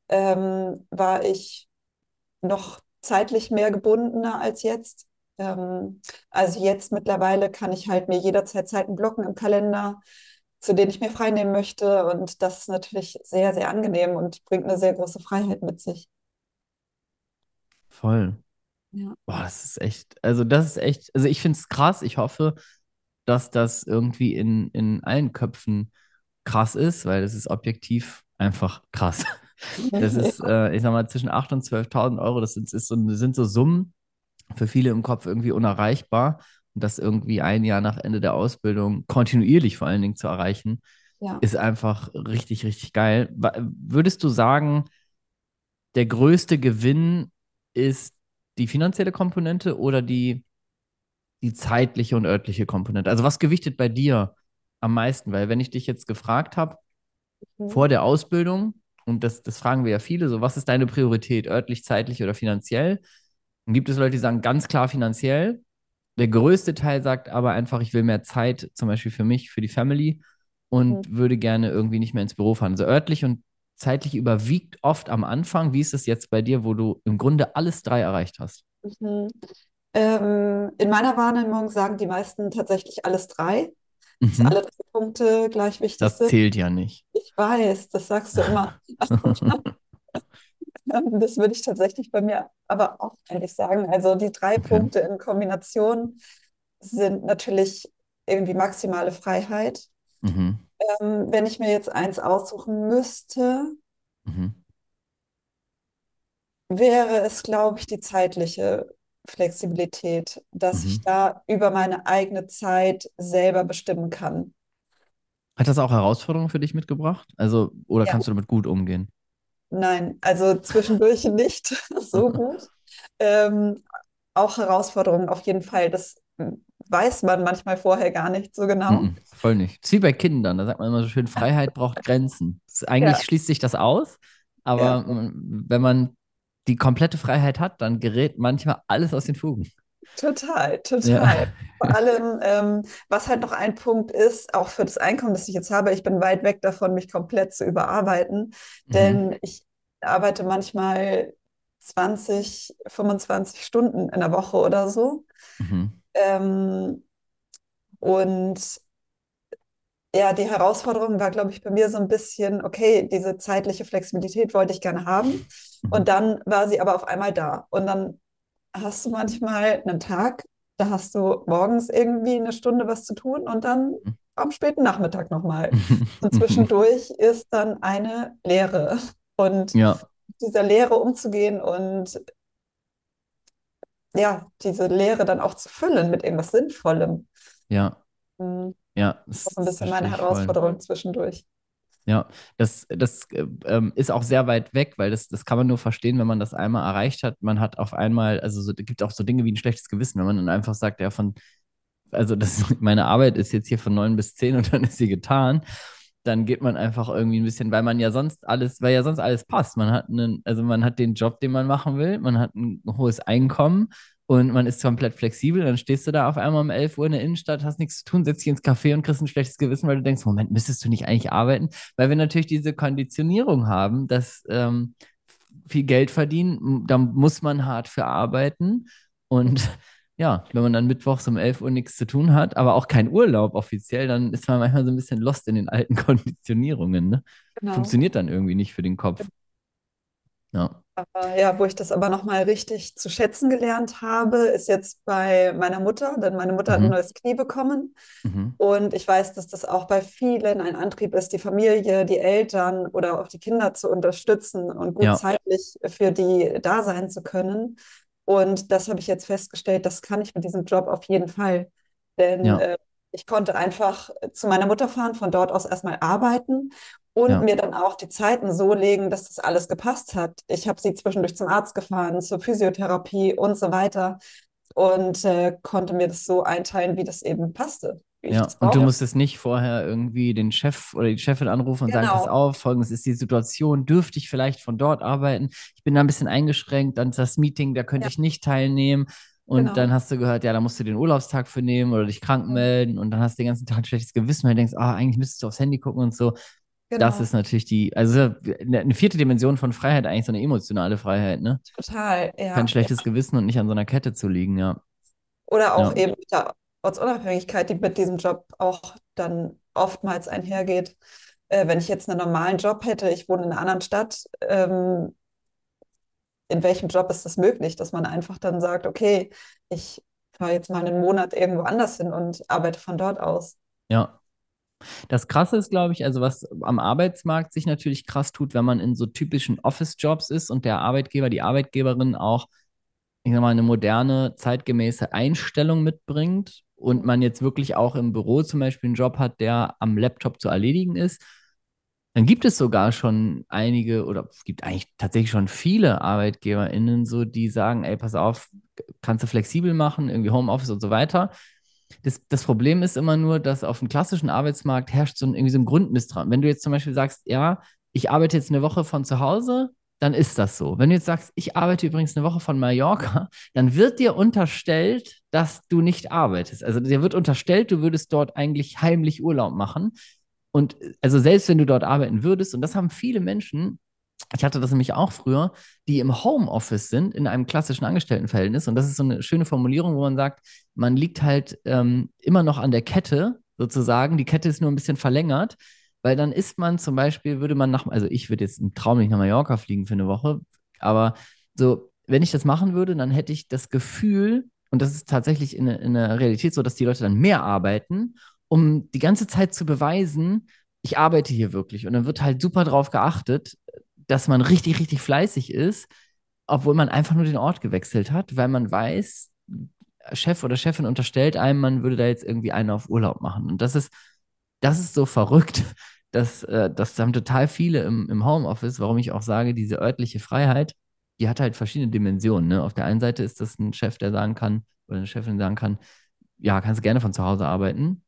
ähm, war ich noch zeitlich mehr gebundener als jetzt. Ähm, also jetzt mittlerweile kann ich halt mir jederzeit Zeiten blocken im Kalender, zu denen ich mir frei nehmen möchte. Und das ist natürlich sehr, sehr angenehm und bringt eine sehr große Freiheit mit sich. Voll. Ja. Boah, das ist echt, also das ist echt, also ich finde es krass. Ich hoffe, dass das irgendwie in, in allen Köpfen krass ist, weil das ist objektiv einfach krass. Das ist, äh, ich sag mal, zwischen 8.000 und 12.000 Euro, das sind, ist so, sind so Summen für viele im Kopf irgendwie unerreichbar. Und das irgendwie ein Jahr nach Ende der Ausbildung kontinuierlich vor allen Dingen zu erreichen, Ja. ist einfach richtig, richtig geil. Würdest du sagen, der größte Gewinn ist die finanzielle Komponente oder die, die zeitliche und örtliche Komponente? Also was gewichtet bei dir am meisten? Weil wenn ich dich jetzt gefragt habe, Mhm. vor der Ausbildung, und das, das fragen wir ja viele, so was ist deine Priorität, örtlich, zeitlich oder finanziell? Dann gibt es Leute, die sagen ganz klar finanziell. Der größte Teil sagt aber einfach, ich will mehr Zeit, zum Beispiel für mich, für die Family Mhm. und würde gerne irgendwie nicht mehr ins Büro fahren. Also örtlich und zeitlich überwiegt oft am Anfang. Wie ist es jetzt bei dir, wo du im Grunde alles drei erreicht hast? Ähm, in meiner Wahrnehmung sagen die meisten tatsächlich alles drei, dass Mhm. alle drei Punkte gleich wichtig Das sind. zählt ja nicht. Ich weiß, das sagst du immer. Das würde ich tatsächlich bei mir aber auch eigentlich sagen. Also die drei Okay. Punkte in Kombination sind natürlich irgendwie maximale Freiheit. Mhm. Ähm, wenn ich mir jetzt eins aussuchen müsste, Mhm. wäre es, glaube ich, die zeitliche Flexibilität, dass ich Mhm. da über meine eigene Zeit selber bestimmen kann. Hat das auch Herausforderungen für dich mitgebracht? Also, oder Ja, kannst du damit gut umgehen? nein, also zwischendurch nicht so gut. Ähm, auch Herausforderungen auf jeden Fall. Das weiß man manchmal vorher gar nicht so genau. Mhm, voll nicht. Das ist wie bei Kindern, da sagt man immer so schön, Freiheit braucht Grenzen. Das, eigentlich Ja, schließt sich das aus, ja, aber mm, wenn man die komplette Freiheit hat, dann gerät manchmal alles aus den Fugen. total, Ja. total. Vor allem, ähm, was halt noch ein Punkt ist, auch für das Einkommen, das ich jetzt habe, ich bin weit weg davon, mich komplett zu überarbeiten, Mhm. denn ich arbeite manchmal 20, 25 Stunden in der Woche oder so. Mhm. Ähm, und ja, die Herausforderung war, glaube ich, bei mir so ein bisschen, okay, diese zeitliche Flexibilität wollte ich gerne haben. Und Mhm. dann war sie aber auf einmal da. Und dann hast du manchmal einen Tag, da hast du morgens irgendwie eine Stunde was zu tun und dann am späten Nachmittag nochmal. Und Mhm. zwischendurch ist dann eine Leere. Und Ja, dieser Leere umzugehen und ja, diese Leere dann auch zu füllen mit irgendwas Sinnvollem. ja, Hm, ja, Das ist ein bisschen meine ich voll. Herausforderung zwischendurch. Ja, das, das äh, ähm, ist auch sehr weit weg, weil das, das kann man nur verstehen, wenn man das einmal erreicht hat. Man hat auf einmal, also so, es gibt auch so Dinge wie ein schlechtes Gewissen, wenn man dann einfach sagt, ja, von, also das, meine Arbeit ist jetzt hier von neun bis zehn und dann ist sie getan. Dann geht man einfach irgendwie ein bisschen, weil man ja sonst alles, weil ja sonst alles passt. Man hat einen, also man hat den Job, den man machen will, man hat ein hohes Einkommen und man ist komplett flexibel. Dann stehst du da auf einmal um 11 Uhr in der Innenstadt, hast nichts zu tun, setzt dich ins Café und kriegst ein schlechtes Gewissen, weil du denkst, Moment, müsstest du nicht eigentlich arbeiten? Weil wir natürlich diese Konditionierung haben, dass ähm, viel Geld verdienen, da muss man hart für arbeiten. Und ja, wenn man dann mittwochs um 11 Uhr nichts zu tun hat, aber auch kein Urlaub offiziell, dann ist man manchmal so ein bisschen lost in den alten Konditionierungen. Ne? Genau. Funktioniert dann irgendwie nicht für den Kopf. Ja. Aber ja, wo ich das aber nochmal richtig zu schätzen gelernt habe, ist jetzt bei meiner Mutter, denn meine Mutter hat ein Mhm. neues Knie bekommen. Mhm. Und ich weiß, dass das auch bei vielen ein Antrieb ist, die Familie, die Eltern oder auch die Kinder zu unterstützen und gut Ja, zeitlich für die da sein zu können. Und das habe ich jetzt festgestellt, das kann ich mit diesem Job auf jeden Fall. Denn ja, äh, ich konnte einfach zu meiner Mutter fahren, von dort aus erstmal arbeiten und ja. mir dann auch die Zeiten so legen, dass das alles gepasst hat. Ich habe sie zwischendurch zum Arzt gefahren, zur Physiotherapie und so weiter und äh, konnte mir das so einteilen, wie das eben passte, Ja, und du musstest nicht vorher irgendwie den Chef oder die Chefin anrufen und sagen, pass Genau, auf, folgendes ist die Situation, dürfte ich vielleicht von dort arbeiten? Ich bin da ein bisschen eingeschränkt, dann ist das Meeting, da könnte ja, ich nicht teilnehmen. Und dann genau. hast du gehört, ja, da musst du den Urlaubstag für nehmen oder dich krank Mhm. melden und dann hast du den ganzen Tag ein schlechtes Gewissen, weil du denkst, ah, eigentlich müsstest du aufs Handy gucken und so. Das ist Genau, natürlich die, also eine vierte Dimension von Freiheit, eigentlich so eine emotionale Freiheit, ne? total, Kein ja, ja. schlechtes Gewissen und nicht an so einer Kette zu liegen, ja. Oder auch Ja, eben mit der Ortsunabhängigkeit, die mit diesem Job auch dann oftmals einhergeht. Äh, wenn ich jetzt einen normalen Job hätte, ich wohne in einer anderen Stadt, ähm, in welchem Job ist das möglich, dass man einfach dann sagt, okay, ich fahre jetzt mal einen Monat irgendwo anders hin und arbeite von dort aus. ja. Das Krasse ist, glaube ich, also was am Arbeitsmarkt sich natürlich krass tut, wenn man in so typischen Office-Jobs ist und der Arbeitgeber, die Arbeitgeberin auch, ich sag mal, eine moderne, zeitgemäße Einstellung mitbringt und man jetzt wirklich auch im Büro zum Beispiel einen Job hat, der am Laptop zu erledigen ist, dann gibt es sogar schon einige oder es gibt eigentlich tatsächlich schon viele ArbeitgeberInnen, so die sagen, ey, pass auf, kannst du flexibel machen, irgendwie Homeoffice und so weiter. Das, das Problem ist immer nur, dass auf dem klassischen Arbeitsmarkt herrscht so ein, irgendwie so ein Grundmisstrauen. Wenn du jetzt zum Beispiel sagst, ja, ich arbeite jetzt eine Woche von zu Hause, dann ist das so. Wenn du jetzt sagst, ich arbeite übrigens eine Woche von Mallorca, dann wird dir unterstellt, dass du nicht arbeitest. Also dir wird unterstellt, du würdest dort eigentlich heimlich Urlaub machen. Und also selbst wenn du dort arbeiten würdest, und das haben viele Menschen, ich hatte das nämlich auch früher, die im Homeoffice sind, in einem klassischen Angestelltenverhältnis. Und das ist so eine schöne Formulierung, wo man sagt, man liegt halt ähm, immer noch an der Kette sozusagen. Die Kette ist nur ein bisschen verlängert, weil dann ist man zum Beispiel, würde man nach, also ich würde jetzt im Traum nicht nach Mallorca fliegen für eine Woche, aber so, wenn ich das machen würde, dann hätte ich das Gefühl, und das ist tatsächlich in, in der Realität so, dass die Leute dann mehr arbeiten, um die ganze Zeit zu beweisen, ich arbeite hier wirklich. Und dann wird halt super drauf geachtet, dass man richtig, richtig fleißig ist, obwohl man einfach nur den Ort gewechselt hat, weil man weiß, Chef oder Chefin unterstellt einem, man würde da jetzt irgendwie einen auf Urlaub machen. Und das ist, das ist so verrückt, dass äh, das haben total viele im, im Homeoffice, warum ich auch sage, diese örtliche Freiheit, die hat halt verschiedene Dimensionen. Ne? Auf der einen Seite ist das ein Chef, der sagen kann, oder eine Chefin sagen kann, ja, kannst gerne von zu Hause arbeiten.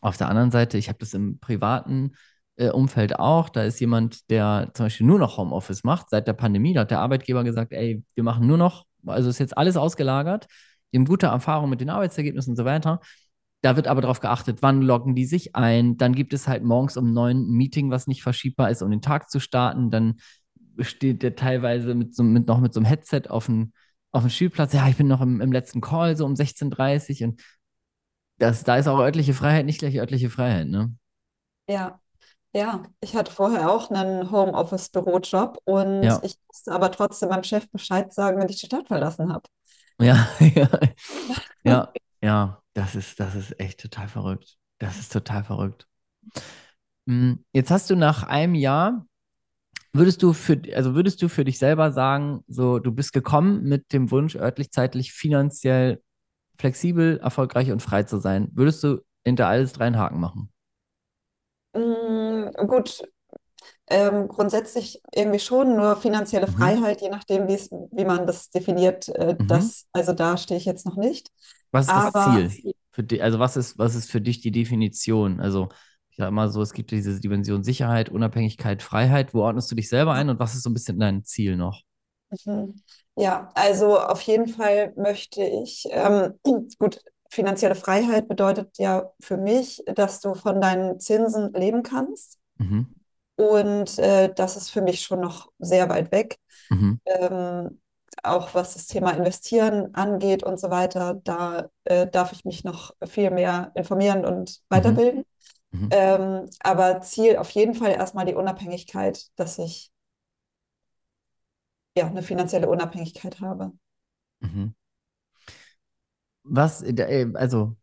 Auf der anderen Seite, ich habe das im privaten äh, Umfeld auch. Da ist jemand, der zum Beispiel nur noch Homeoffice macht. Seit der Pandemie, da hat der Arbeitgeber gesagt, ey, wir machen nur noch, also ist jetzt alles ausgelagert. Die haben gute Erfahrungen mit den Arbeitsergebnissen und so weiter. Da wird aber darauf geachtet, wann loggen die sich ein. Dann gibt es halt morgens um neun ein Meeting, was nicht verschiebbar ist, um den Tag zu starten. Dann steht der teilweise mit so, mit, noch mit so einem Headset auf dem, auf dem Spielplatz. Ja, ich bin noch im, im letzten Call, so um 16.30 Uhr. Und das, da ist auch örtliche Freiheit nicht gleich örtliche Freiheit, ne? Ja, ja. Ich hatte vorher auch einen Homeoffice-Bürojob und Ja, ich musste aber trotzdem meinem Chef Bescheid sagen, wenn ich die Stadt verlassen habe. ja, ja, ja, ja, das ist, das ist echt total verrückt. Das ist total verrückt. Mm, Jetzt hast du nach einem Jahr, würdest du für, also würdest du für dich selber sagen, so, du bist gekommen mit dem Wunsch, örtlich, zeitlich, finanziell flexibel, erfolgreich und frei zu sein. Würdest du hinter alles drei einen Haken machen? Mm, gut, ähm, grundsätzlich irgendwie schon, nur finanzielle Mhm. Freiheit, je nachdem, wie es, wie man das definiert, äh, Mhm. das, also da stehe ich jetzt noch nicht. Was ist das Aber Ziel für dich? Also was ist, was ist für dich die Definition? Also ich sage immer so, es gibt diese Dimension Sicherheit, Unabhängigkeit, Freiheit. Wo ordnest du dich selber ein und was ist so ein bisschen dein Ziel noch? Mhm. Ja, also auf jeden Fall möchte ich, ähm, gut, finanzielle Freiheit bedeutet ja für mich, dass du von deinen Zinsen leben kannst. Mhm. Und äh, das ist für mich schon noch sehr weit weg. Mhm. Ähm, auch was das Thema Investieren angeht und so weiter, da äh, darf ich mich noch viel mehr informieren und Mhm. weiterbilden. Mhm. Ähm, aber Ziel auf jeden Fall erstmal die Unabhängigkeit, dass ich ja, eine finanzielle Unabhängigkeit habe. Mhm. Was, äh, also,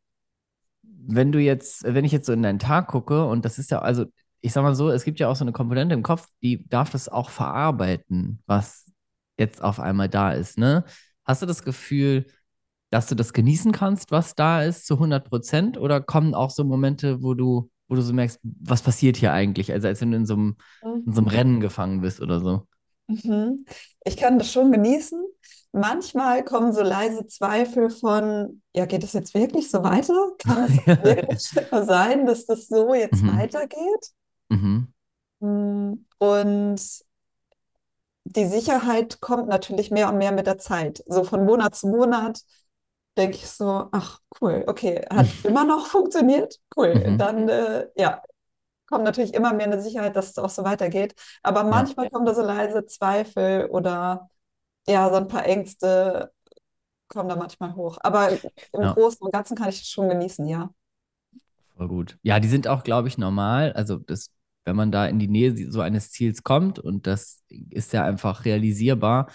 wenn du jetzt, wenn ich jetzt so in deinen Tag gucke, und das ist ja, also, ich sag mal so, es gibt ja auch so eine Komponente im Kopf, die darf das auch verarbeiten, was jetzt auf einmal da ist, ne? Hast du das Gefühl, dass du das genießen kannst, was da ist, zu 100 Prozent? Oder kommen auch so Momente, wo du, wo du so merkst, was passiert hier eigentlich? Also, als wenn du in so einem, in so einem Rennen gefangen bist oder so. Mhm. Ich kann das schon genießen. Manchmal kommen so leise Zweifel von, ja, geht es jetzt wirklich so weiter? Kann es wirklich sein, dass das so jetzt Mhm. weitergeht? Mhm. Mm, Und die Sicherheit kommt natürlich mehr und mehr mit der Zeit. So von Monat zu Monat denke ich so, ach cool, okay, hat immer noch funktioniert, cool. Mhm. Dann äh, ja, kommt natürlich immer mehr eine Sicherheit, dass es auch so weitergeht. Aber Ja, manchmal kommen da so leise Zweifel oder ja, so ein paar Ängste kommen da manchmal hoch. Aber im ja, Großen und Ganzen kann ich es schon genießen, ja. voll gut. Ja, die sind auch, glaube ich, normal. Also, das, wenn man da in die Nähe so eines Ziels kommt und das ist ja einfach realisierbar,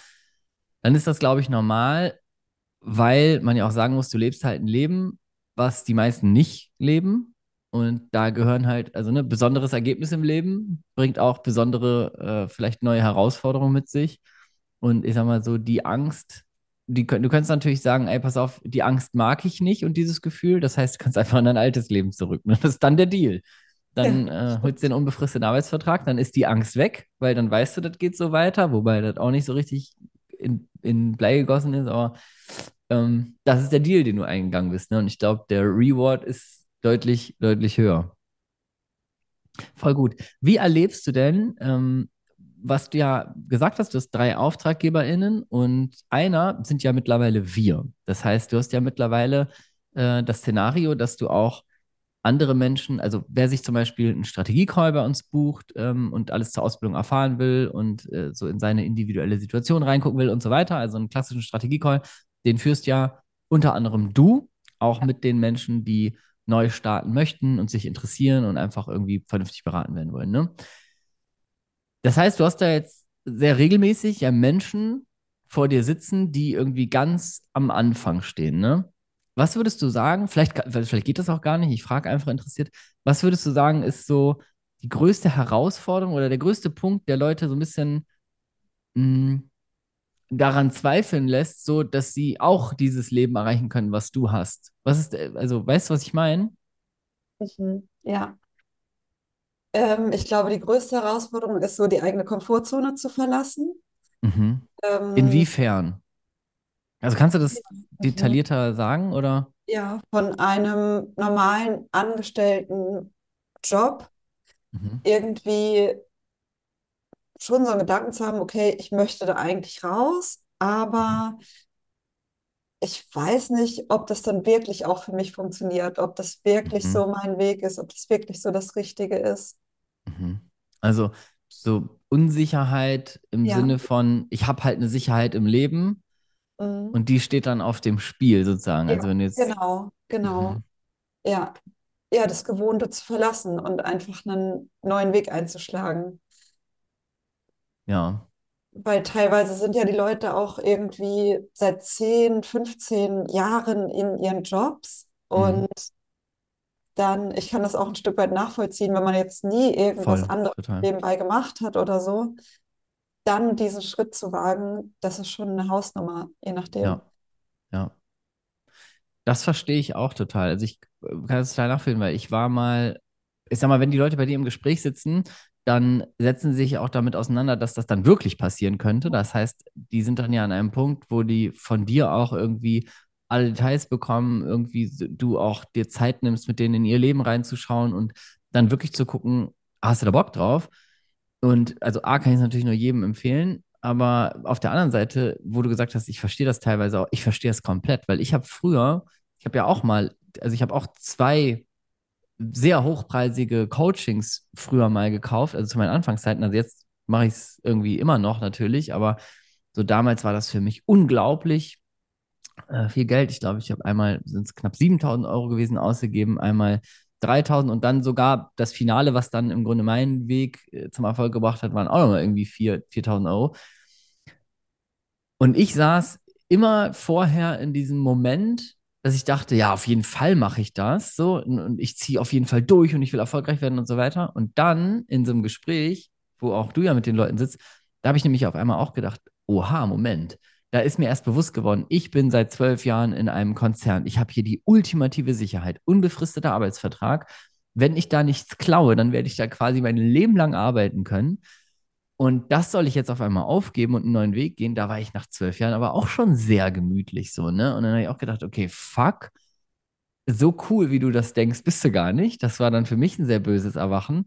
dann ist das, glaube ich, normal, weil man ja auch sagen muss, du lebst halt ein Leben, was die meisten nicht leben. Und da gehören halt, also ne, besonderes Ergebnis im Leben bringt auch besondere, äh, vielleicht neue Herausforderungen mit sich. Und ich sag mal so, die Angst, die, du könntest natürlich sagen, ey, pass auf, die Angst mag ich nicht und dieses Gefühl. Das heißt, du kannst einfach in dein altes Leben zurück. Ne? Das ist dann der Deal. Ja, Dann äh, holst du den unbefristeten Arbeitsvertrag, dann ist die Angst weg, weil dann weißt du, das geht so weiter, wobei das auch nicht so richtig in, in Blei gegossen ist, aber ähm, das ist der Deal, den du eingegangen bist. Ne? Und ich glaube, der Reward ist deutlich, deutlich höher. Voll gut. Wie erlebst du denn, ähm, was du ja gesagt hast, du hast drei AuftraggeberInnen und einer sind ja mittlerweile wir. Das heißt, du hast ja mittlerweile äh, das Szenario, dass du auch andere Menschen, also wer sich zum Beispiel einen Strategiecall bei uns bucht ähm, und alles zur Ausbildung erfahren will und äh, so in seine individuelle Situation reingucken will und so weiter, also einen klassischen Strategiecall, den führst ja unter anderem du, auch mit den Menschen, die neu starten möchten und sich interessieren und einfach irgendwie vernünftig beraten werden wollen. Ne? Das heißt, du hast da jetzt sehr regelmäßig ja Menschen vor dir sitzen, die irgendwie ganz am Anfang stehen. Ne? Was würdest du sagen? Vielleicht, vielleicht geht das auch gar nicht. Ich frage einfach interessiert. Was würdest du sagen, ist so die größte Herausforderung oder der größte Punkt, der Leute so ein bisschen mh, daran zweifeln lässt, so dass sie auch dieses Leben erreichen können, was du hast? Was ist, äh, also, weißt du, was ich meine? Mhm. Ja. Ähm, ich glaube, die größte Herausforderung ist so, die eigene Komfortzone zu verlassen. Mhm. Ähm, Inwiefern? Also kannst du das mhm. detaillierter sagen oder? Ja, von einem normalen angestellten Job Mhm. irgendwie schon so einen Gedanken zu haben, okay, ich möchte da eigentlich raus, Mhm. aber ich weiß nicht, ob das dann wirklich auch für mich funktioniert, ob das wirklich Mhm. so mein Weg ist, ob das wirklich so das Richtige ist. Mhm. Also so Unsicherheit im Ja, Sinne von, ich habe halt eine Sicherheit im Leben mhm. und die steht dann auf dem Spiel sozusagen. Also Ja, wenn du jetzt, genau, genau. mhm. Ja, ja, das Gewohnte zu verlassen und einfach einen neuen Weg einzuschlagen. ja, Weil teilweise sind ja die Leute auch irgendwie seit 10, 15 Jahren in ihren Jobs. mhm. Und dann, ich kann das auch ein Stück weit nachvollziehen, wenn man jetzt nie irgendwas Voll, anderes total. nebenbei gemacht hat oder so, dann diesen Schritt zu wagen, das ist schon eine Hausnummer, je nachdem. Ja, ja. Das verstehe ich auch total. Also ich äh, kann es total nachfühlen, weil ich war mal, ich sag mal, wenn die Leute bei dir im Gespräch sitzen, dann setzen sie sich auch damit auseinander, dass das dann wirklich passieren könnte. Das heißt, die sind dann ja an einem Punkt, wo die von dir auch irgendwie alle Details bekommen, irgendwie du auch dir Zeit nimmst, mit denen in ihr Leben reinzuschauen und dann wirklich zu gucken, hast du da Bock drauf? Und also A kann ich es natürlich nur jedem empfehlen, aber auf der anderen Seite, wo du gesagt hast, ich verstehe das teilweise auch, ich verstehe es komplett, weil ich habe früher, ich habe ja auch mal, also ich habe auch zwei sehr hochpreisige Coachings früher mal gekauft, also zu meinen Anfangszeiten. Also jetzt mache ich es irgendwie immer noch natürlich, aber so damals war das für mich unglaublich äh, viel Geld. Ich glaube, ich habe einmal, sind es knapp 7000 Euro gewesen, ausgegeben, einmal 3000 und dann sogar das Finale, was dann im Grunde meinen Weg äh, zum Erfolg gebracht hat, waren auch nochmal irgendwie 4, 4000 Euro. Und ich saß immer vorher in diesem Moment, dass ich dachte, ja, auf jeden Fall mache ich das, so, und ich ziehe auf jeden Fall durch und ich will erfolgreich werden und so weiter. Und dann in so einem Gespräch, wo auch du ja mit den Leuten sitzt, da habe ich nämlich auf einmal auch gedacht, oha, Moment, da ist mir erst bewusst geworden, ich bin seit zwölf Jahren in einem Konzern. Ich habe hier die ultimative Sicherheit, unbefristeter Arbeitsvertrag. Wenn ich da nichts klaue, dann werde ich da quasi mein Leben lang arbeiten können. Und das soll ich jetzt auf einmal aufgeben und einen neuen Weg gehen. Da war ich nach zwölf Jahren aber auch schon sehr gemütlich so, ne? Und dann habe ich auch gedacht, okay, fuck, so cool, wie du das denkst, bist du gar nicht. Das war dann für mich ein sehr böses Erwachen.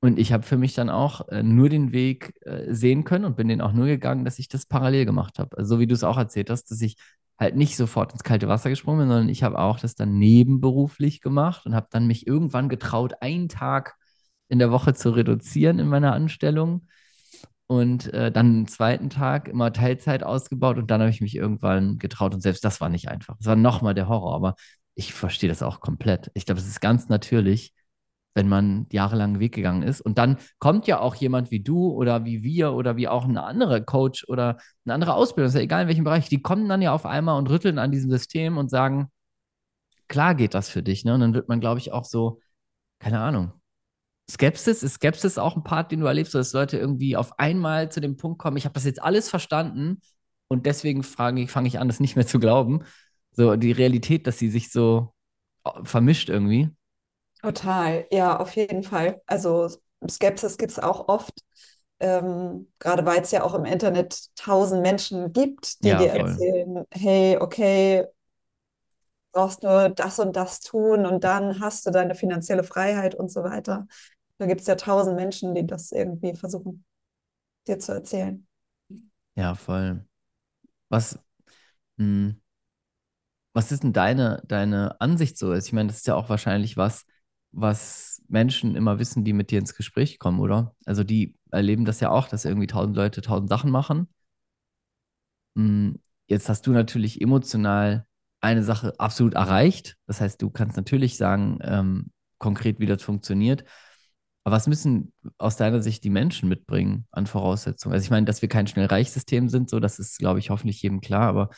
Und ich habe für mich dann auch äh, nur den Weg äh, sehen können und bin den auch nur gegangen, dass ich das parallel gemacht habe. Also so wie du es auch erzählt hast, dass ich halt nicht sofort ins kalte Wasser gesprungen bin, sondern ich habe auch das dann nebenberuflich gemacht und habe dann mich irgendwann getraut, einen Tag in der Woche zu reduzieren in meiner Anstellung und äh, dann einen zweiten Tag immer Teilzeit ausgebaut und dann habe ich mich irgendwann getraut und selbst das war nicht einfach. Das war nochmal der Horror, aber ich verstehe das auch komplett. Ich glaube, es ist ganz natürlich, wenn man jahrelang Weg gegangen ist. Und dann kommt ja auch jemand wie du oder wie wir oder wie auch ein anderer Coach oder eine andere Ausbildung, ist ja egal in welchem Bereich, die kommen dann ja auf einmal und rütteln an diesem System und sagen, klar geht das für dich. Ne? Und dann wird man, glaube ich, auch so, keine Ahnung, Skepsis, ist Skepsis auch ein Part, den du erlebst, dass Leute irgendwie auf einmal zu dem Punkt kommen, ich habe das jetzt alles verstanden und deswegen fange ich, fang ich an, das nicht mehr zu glauben. So die Realität, dass sie sich so äh, vermischt irgendwie. Total, ja, auf jeden Fall. Also Skepsis gibt es auch oft, ähm, gerade weil es ja auch im Internet tausend Menschen gibt, die Ja, dir voll. erzählen, hey, okay, brauchst nur das und das tun und dann hast du deine finanzielle Freiheit und so weiter. Da gibt es ja tausend Menschen, die das irgendwie versuchen, dir zu erzählen. Ja, voll. Was, mh, was ist denn deine, deine Ansicht so? Ich meine, das ist ja auch wahrscheinlich was, was Menschen immer wissen, die mit dir ins Gespräch kommen, oder? Also die erleben das ja auch, dass irgendwie tausend Leute tausend Sachen machen. Mm, Jetzt hast du natürlich emotional eine Sache absolut erreicht. Das heißt, du kannst natürlich sagen, ähm, konkret, wie das funktioniert. Aber was müssen aus deiner Sicht die Menschen mitbringen an Voraussetzungen? Also ich meine, dass wir kein Schnellreichsystem sind, so, das ist, glaube ich, hoffentlich jedem klar. Aber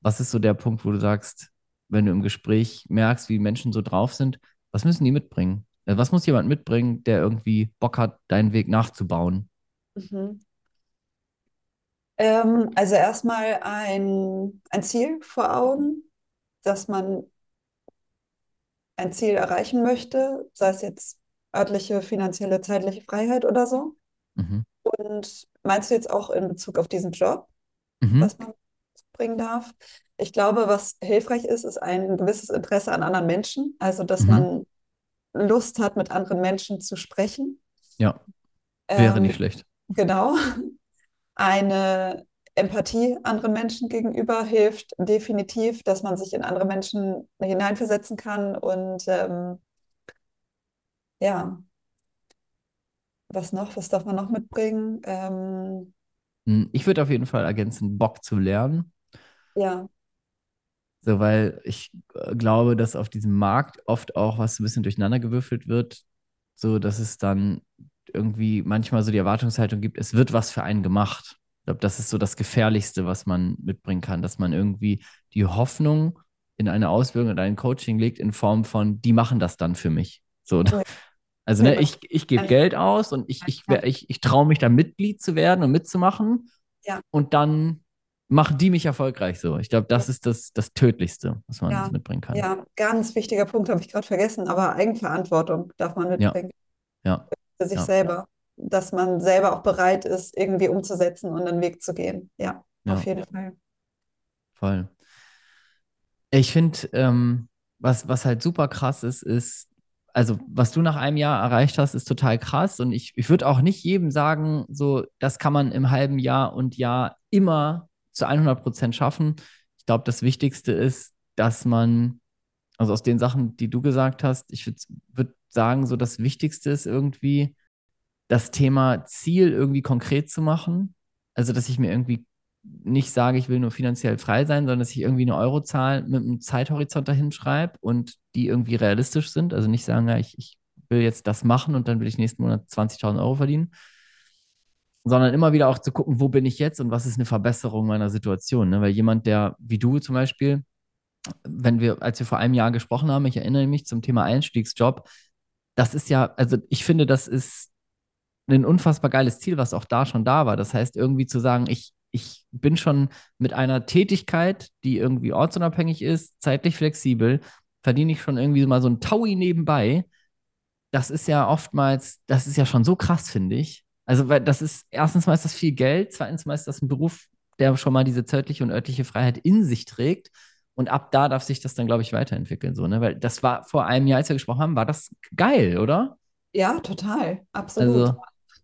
was ist so der Punkt, wo du sagst, wenn du im Gespräch merkst, wie Menschen so drauf sind, was müssen die mitbringen? Also was muss jemand mitbringen, der irgendwie Bock hat, deinen Weg nachzubauen? Mhm. Ähm, also erstmal ein, ein Ziel vor Augen, dass man ein Ziel erreichen möchte, sei es jetzt örtliche, finanzielle, zeitliche Freiheit oder so. Mhm. Und meinst du jetzt auch in Bezug auf diesen Job, Mhm. was man bringen darf? Ich glaube, was hilfreich ist, ist ein gewisses Interesse an anderen Menschen, also dass Mhm. man Lust hat, mit anderen Menschen zu sprechen. Ja, wäre nicht Ähm, schlecht. genau. Eine Empathie anderen Menschen gegenüber hilft definitiv, dass man sich in andere Menschen hineinversetzen kann und ähm, ja, was noch? Was darf man noch mitbringen? Ähm, Hm, Ich würde auf jeden Fall ergänzen, Bock zu lernen. Ja, So, weil ich äh, glaube, dass auf diesem Markt oft auch was ein bisschen durcheinandergewürfelt wird, so dass es dann irgendwie manchmal so die Erwartungshaltung gibt, es wird was für einen gemacht. Ich glaube, das ist so das Gefährlichste, was man mitbringen kann, dass man irgendwie die Hoffnung in eine Ausbildung und ein Coaching legt in Form von, die machen das dann für mich. So, nee, also ne, ich, ich gebe Geld aus und ich, ich, ich, ich traue mich da Mitglied zu werden und mitzumachen ja, und dann machen die mich erfolgreich so. Ich glaube, das ist das, das Tödlichste, was man ja, mitbringen kann. ja, ganz wichtiger Punkt, habe ich gerade vergessen, aber Eigenverantwortung darf man mitbringen ja, für sich ja, selber, dass man selber auch bereit ist, irgendwie umzusetzen und einen Weg zu gehen. Ja, auf ja, jeden Fall. voll. Ich finde, ähm, was, was halt super krass ist, ist, also was du nach einem Jahr erreicht hast, ist total krass. Und ich, ich würde auch nicht jedem sagen, so, das kann man im halben Jahr und Jahr immer zu 100 Prozent schaffen. Ich glaube, das Wichtigste ist, dass man, also aus den Sachen, die du gesagt hast, ich würde würd sagen, so das Wichtigste ist irgendwie, das Thema Ziel irgendwie konkret zu machen. Also, dass ich mir irgendwie nicht sage, ich will nur finanziell frei sein, sondern dass ich irgendwie eine Eurozahl mit einem Zeithorizont dahin schreibe und die irgendwie realistisch sind. Also nicht sagen, ja, ich, ich will jetzt das machen und dann will ich nächsten Monat 20.000 Euro verdienen. Sondern immer wieder auch zu gucken, wo bin ich jetzt und was ist eine Verbesserung meiner Situation. Ne? Weil jemand, der wie du zum Beispiel, wenn wir, als wir vor einem Jahr gesprochen haben, ich erinnere mich zum Thema Einstiegsjob, das ist ja, also ich finde, das ist ein unfassbar geiles Ziel, was auch da schon da war. Das heißt, irgendwie zu sagen, ich, ich bin schon mit einer Tätigkeit, die irgendwie ortsunabhängig ist, zeitlich flexibel, verdiene ich schon irgendwie mal so ein Taui nebenbei. Das ist ja oftmals, das ist ja schon so krass, finde ich. Also, weil das ist, erstens mal ist das viel Geld, zweitens mal ist das ein Beruf, der schon mal diese zeitliche und örtliche Freiheit in sich trägt. Und ab da darf sich das dann, glaube ich, weiterentwickeln. So, ne? Weil das war vor einem Jahr, als wir gesprochen haben, war das geil, oder? Ja, total. Absolut. Also,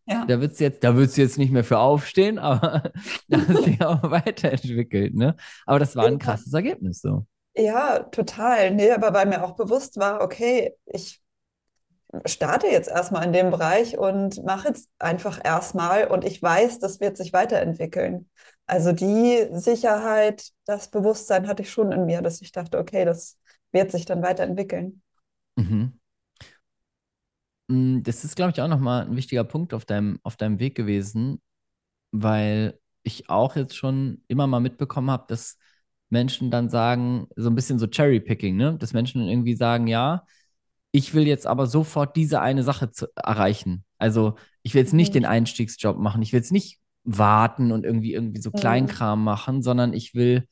ja. Da wird es jetzt, da wird's jetzt nicht mehr für aufstehen, aber da ist sich auch weiterentwickelt, ne? Aber das war ein krasses Ergebnis so. Ja, total. Nee, aber weil mir auch bewusst war, okay, ich starte jetzt erstmal in dem Bereich und mache jetzt einfach erstmal und ich weiß, das wird sich weiterentwickeln. Also die Sicherheit, das Bewusstsein hatte ich schon in mir, dass ich dachte, okay, das wird sich dann weiterentwickeln. Mhm. Mm, das ist, glaube ich, auch nochmal ein wichtiger Punkt auf deinem, auf deinem Weg gewesen, weil ich auch jetzt schon immer mal mitbekommen habe, dass Menschen dann sagen, so ein bisschen so Cherry-Picking, ne? Dass Menschen irgendwie sagen, ja, ich will jetzt aber sofort diese eine Sache zu erreichen. Also ich will jetzt nicht mhm. den Einstiegsjob machen, ich will jetzt nicht warten und irgendwie irgendwie so mhm. Kleinkram machen, sondern ich will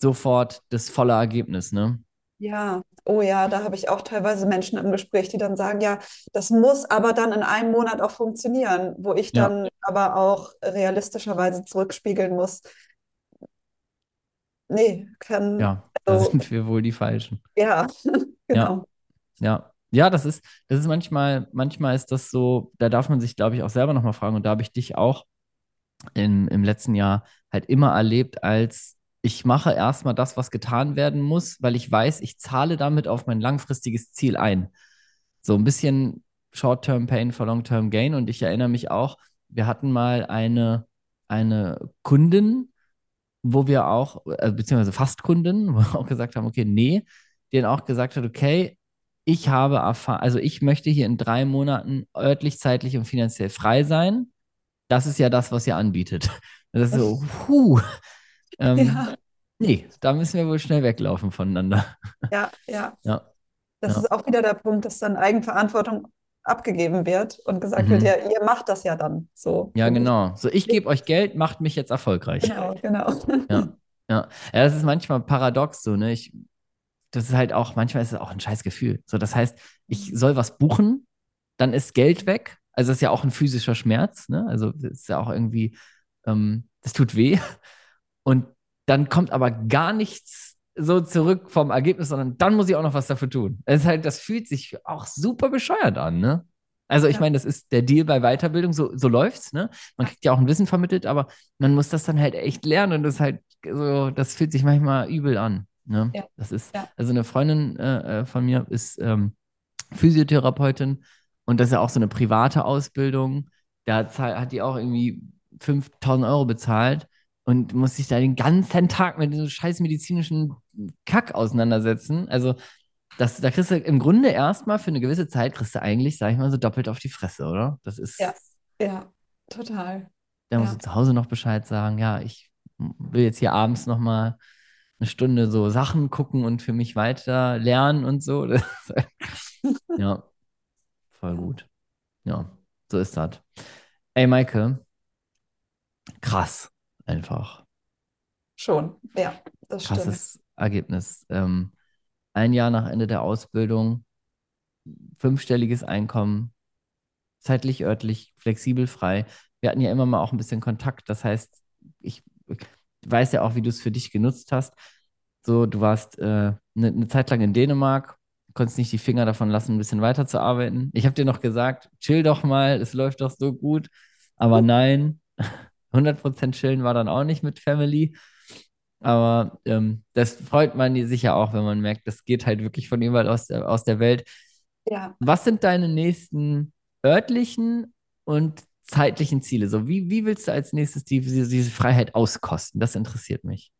sofort das volle Ergebnis, ne? Ja, oh ja, da habe ich auch teilweise Menschen im Gespräch, die dann sagen, ja, das muss aber dann in einem Monat auch funktionieren, wo ich Ja, dann aber auch realistischerweise zurückspiegeln muss, nee, kann, ja, da also sind wir wohl die Falschen. ja, Ja, genau. ja. Ja, das ist, das ist manchmal, manchmal ist das so, da darf man sich, glaube ich, auch selber nochmal fragen, und da habe ich dich auch im, im letzten Jahr halt immer erlebt als ich mache erstmal das, was getan werden muss, weil ich weiß, ich zahle damit auf mein langfristiges Ziel ein. So ein bisschen Short-Term Pain for Long-Term Gain. Und ich erinnere mich auch, wir hatten mal eine, eine Kundin, wo wir auch, äh, beziehungsweise fast Kundin, wo wir auch gesagt haben, okay, nee, dann auch gesagt hat, okay, ich habe erfahren, also ich möchte hier in drei Monaten örtlich, zeitlich und finanziell frei sein. Das ist ja das, was ihr anbietet. Das ist so, puh, ähm, ja. Nee, da müssen wir wohl schnell weglaufen voneinander. Ja, ja. Ja, Das ja. ist auch wieder der Punkt, dass dann Eigenverantwortung abgegeben wird und gesagt wird, Mhm. ja, ihr macht das ja dann so Ja, genau. So, ich gebe euch Geld, macht mich jetzt erfolgreich. Genau, genau. Ja, ja. Ja, das ist manchmal paradox so, ne? Ich, das ist halt auch, manchmal ist es auch ein scheiß Gefühl. So, das heißt, ich soll was buchen, dann ist Geld weg. Also, das ist ja auch ein physischer Schmerz, ne? Also, das ist ja auch irgendwie, ähm, das tut weh. Und dann kommt aber gar nichts so zurück vom Ergebnis, sondern dann muss ich auch noch was dafür tun. Das ist halt, das fühlt sich auch super bescheuert an, ne? Also ich Ja, meine, das ist der Deal bei Weiterbildung, so, so läuft's, ne? Man kriegt ja auch ein Wissen vermittelt, aber man muss das dann halt echt lernen und das ist halt so, das fühlt sich manchmal übel an, ne? ja, Das ist, ja. also eine Freundin äh, äh, von mir ist ähm, Physiotherapeutin und das ist ja auch so eine private Ausbildung. Da hat, hat die auch irgendwie 5000 Euro bezahlt und muss sich da den ganzen Tag mit diesem scheiß medizinischen Kack auseinandersetzen. Also, das, da kriegst du im Grunde erstmal für eine gewisse Zeit, kriegst du eigentlich, sag ich mal, so doppelt auf die Fresse, oder? Das ist, Ja, ja, total. da musst du zu Hause noch Bescheid sagen, ja, ich will jetzt hier abends nochmal eine Stunde so Sachen gucken und für mich weiter lernen und so. Das, ja, voll gut. Ja, so ist das. Ey, Maike, krass, einfach. schon. Ja, das stimmt. Krasses Ergebnis. Ähm, ein Jahr nach Ende der Ausbildung, fünfstelliges Einkommen, zeitlich, örtlich, flexibel, frei. Wir hatten ja immer mal auch ein bisschen Kontakt. Das heißt, ich weiß ja auch, wie du es für dich genutzt hast. So, du warst eine äh, ne, ne Zeit lang in Dänemark, konntest nicht die Finger davon lassen, ein bisschen weiterzuarbeiten. Ich habe dir noch gesagt, chill doch mal, es läuft doch so gut. Aber nein, 100% chillen war dann auch nicht mit Family. Aber ähm, das freut man sich ja auch, wenn man merkt, das geht halt wirklich von überall aus der, aus der Welt. Ja. Was sind deine nächsten örtlichen und zeitlichen Ziele? So, wie, wie willst du als nächstes die, diese, diese Freiheit auskosten? Das interessiert mich.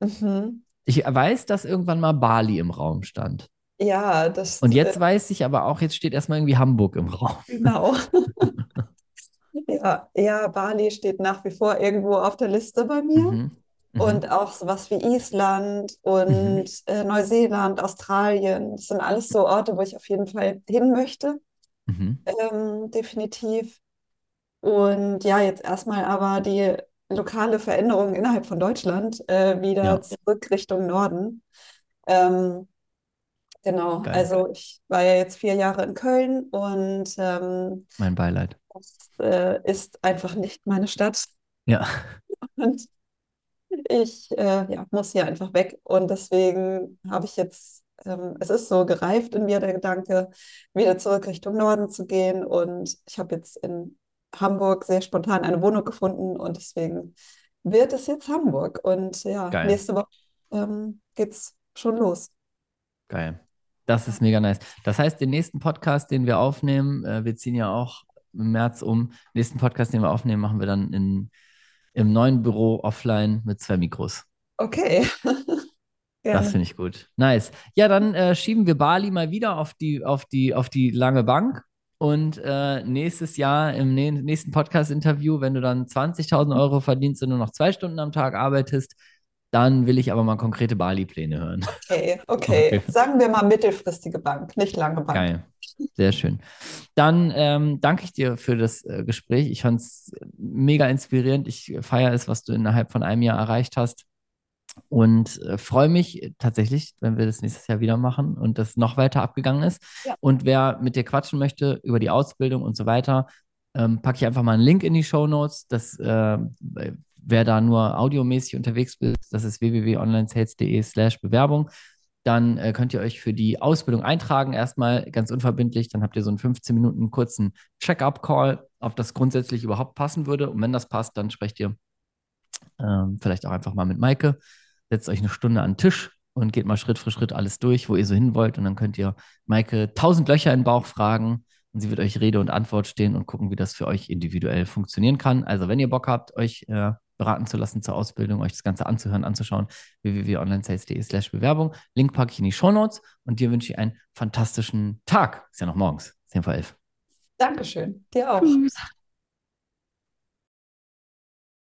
Mhm. Ich weiß, dass irgendwann mal Bali im Raum stand. Ja, das, Und äh, jetzt weiß ich aber auch, jetzt steht erstmal irgendwie Hamburg im Raum. genau. Ja, ja, Bali steht nach wie vor irgendwo auf der Liste bei mir. Mhm. Mhm. Und auch sowas wie Island und Mhm. äh, Neuseeland, Australien. Das sind alles so Orte, wo ich auf jeden Fall hin möchte. Mhm. Ähm, definitiv. Und ja, jetzt erstmal aber die lokale Veränderung innerhalb von Deutschland äh, wieder Ja, zurück Richtung Norden. Ähm, genau, geil. also ich war ja jetzt vier Jahre in Köln und ähm, Mein Beileid. das äh, ist einfach nicht meine Stadt. Ja, Und ich äh, ja, muss hier einfach weg. Und deswegen habe ich jetzt, ähm, es ist so gereift in mir der Gedanke, wieder zurück Richtung Norden zu gehen. Und ich habe jetzt in Hamburg sehr spontan eine Wohnung gefunden und deswegen wird es jetzt Hamburg. Und ja, geil. nächste Woche ähm, geht's schon los. Geil. Das ist mega nice. Das heißt, den nächsten Podcast, den wir aufnehmen, äh, wir ziehen ja auch im März um. Den nächsten Podcast, den wir aufnehmen, machen wir dann in, im neuen Büro offline mit zwei Mikros. Okay, Das finde ich gut. Nice. Ja, dann äh, schieben wir Bali mal wieder auf die, auf die, auf die lange Bank. Und äh, nächstes Jahr im nä- nächsten Podcast-Interview, wenn du dann 20.000 Euro verdienst und nur noch zwei Stunden am Tag arbeitest, dann will ich aber mal konkrete Bali-Pläne hören. Okay, okay. Okay. Sagen wir mal mittelfristige Bank, nicht lange Bank. Geil. Sehr schön. Dann ähm, danke ich dir für das äh, Gespräch. Ich fand es mega inspirierend. Ich feiere es, was du innerhalb von einem Jahr erreicht hast. Und äh, freue mich tatsächlich, wenn wir das nächstes Jahr wieder machen und das noch weiter abgegangen ist. Ja. Und wer mit dir quatschen möchte über die Ausbildung und so weiter, ähm, packe ich einfach mal einen Link in die Show Notes. Das, äh, wer da nur audiomäßig unterwegs ist, das ist www.onlinesales.de slash Bewerbung. Dann äh, könnt ihr euch für die Ausbildung eintragen, erstmal ganz unverbindlich. Dann habt ihr so einen 15 Minuten kurzen Check-up-Call, ob das grundsätzlich überhaupt passen würde. Und wenn das passt, dann sprecht ihr ähm, vielleicht auch einfach mal mit Maike, setzt euch eine Stunde an den Tisch und geht mal Schritt für Schritt alles durch, wo ihr so hin wollt. Und dann könnt ihr Maike tausend Löcher in den Bauch fragen und sie wird euch Rede und Antwort stehen und gucken, wie das für euch individuell funktionieren kann. Also wenn ihr Bock habt, euch äh, beraten zu lassen zur Ausbildung, euch das Ganze anzuhören, anzuschauen, www.onlinesales.de slash Bewerbung. Link packe ich in die Shownotes und dir wünsche ich einen fantastischen Tag. Ist ja noch morgens, 10 vor 11. Dankeschön. Dir auch. Tschüss.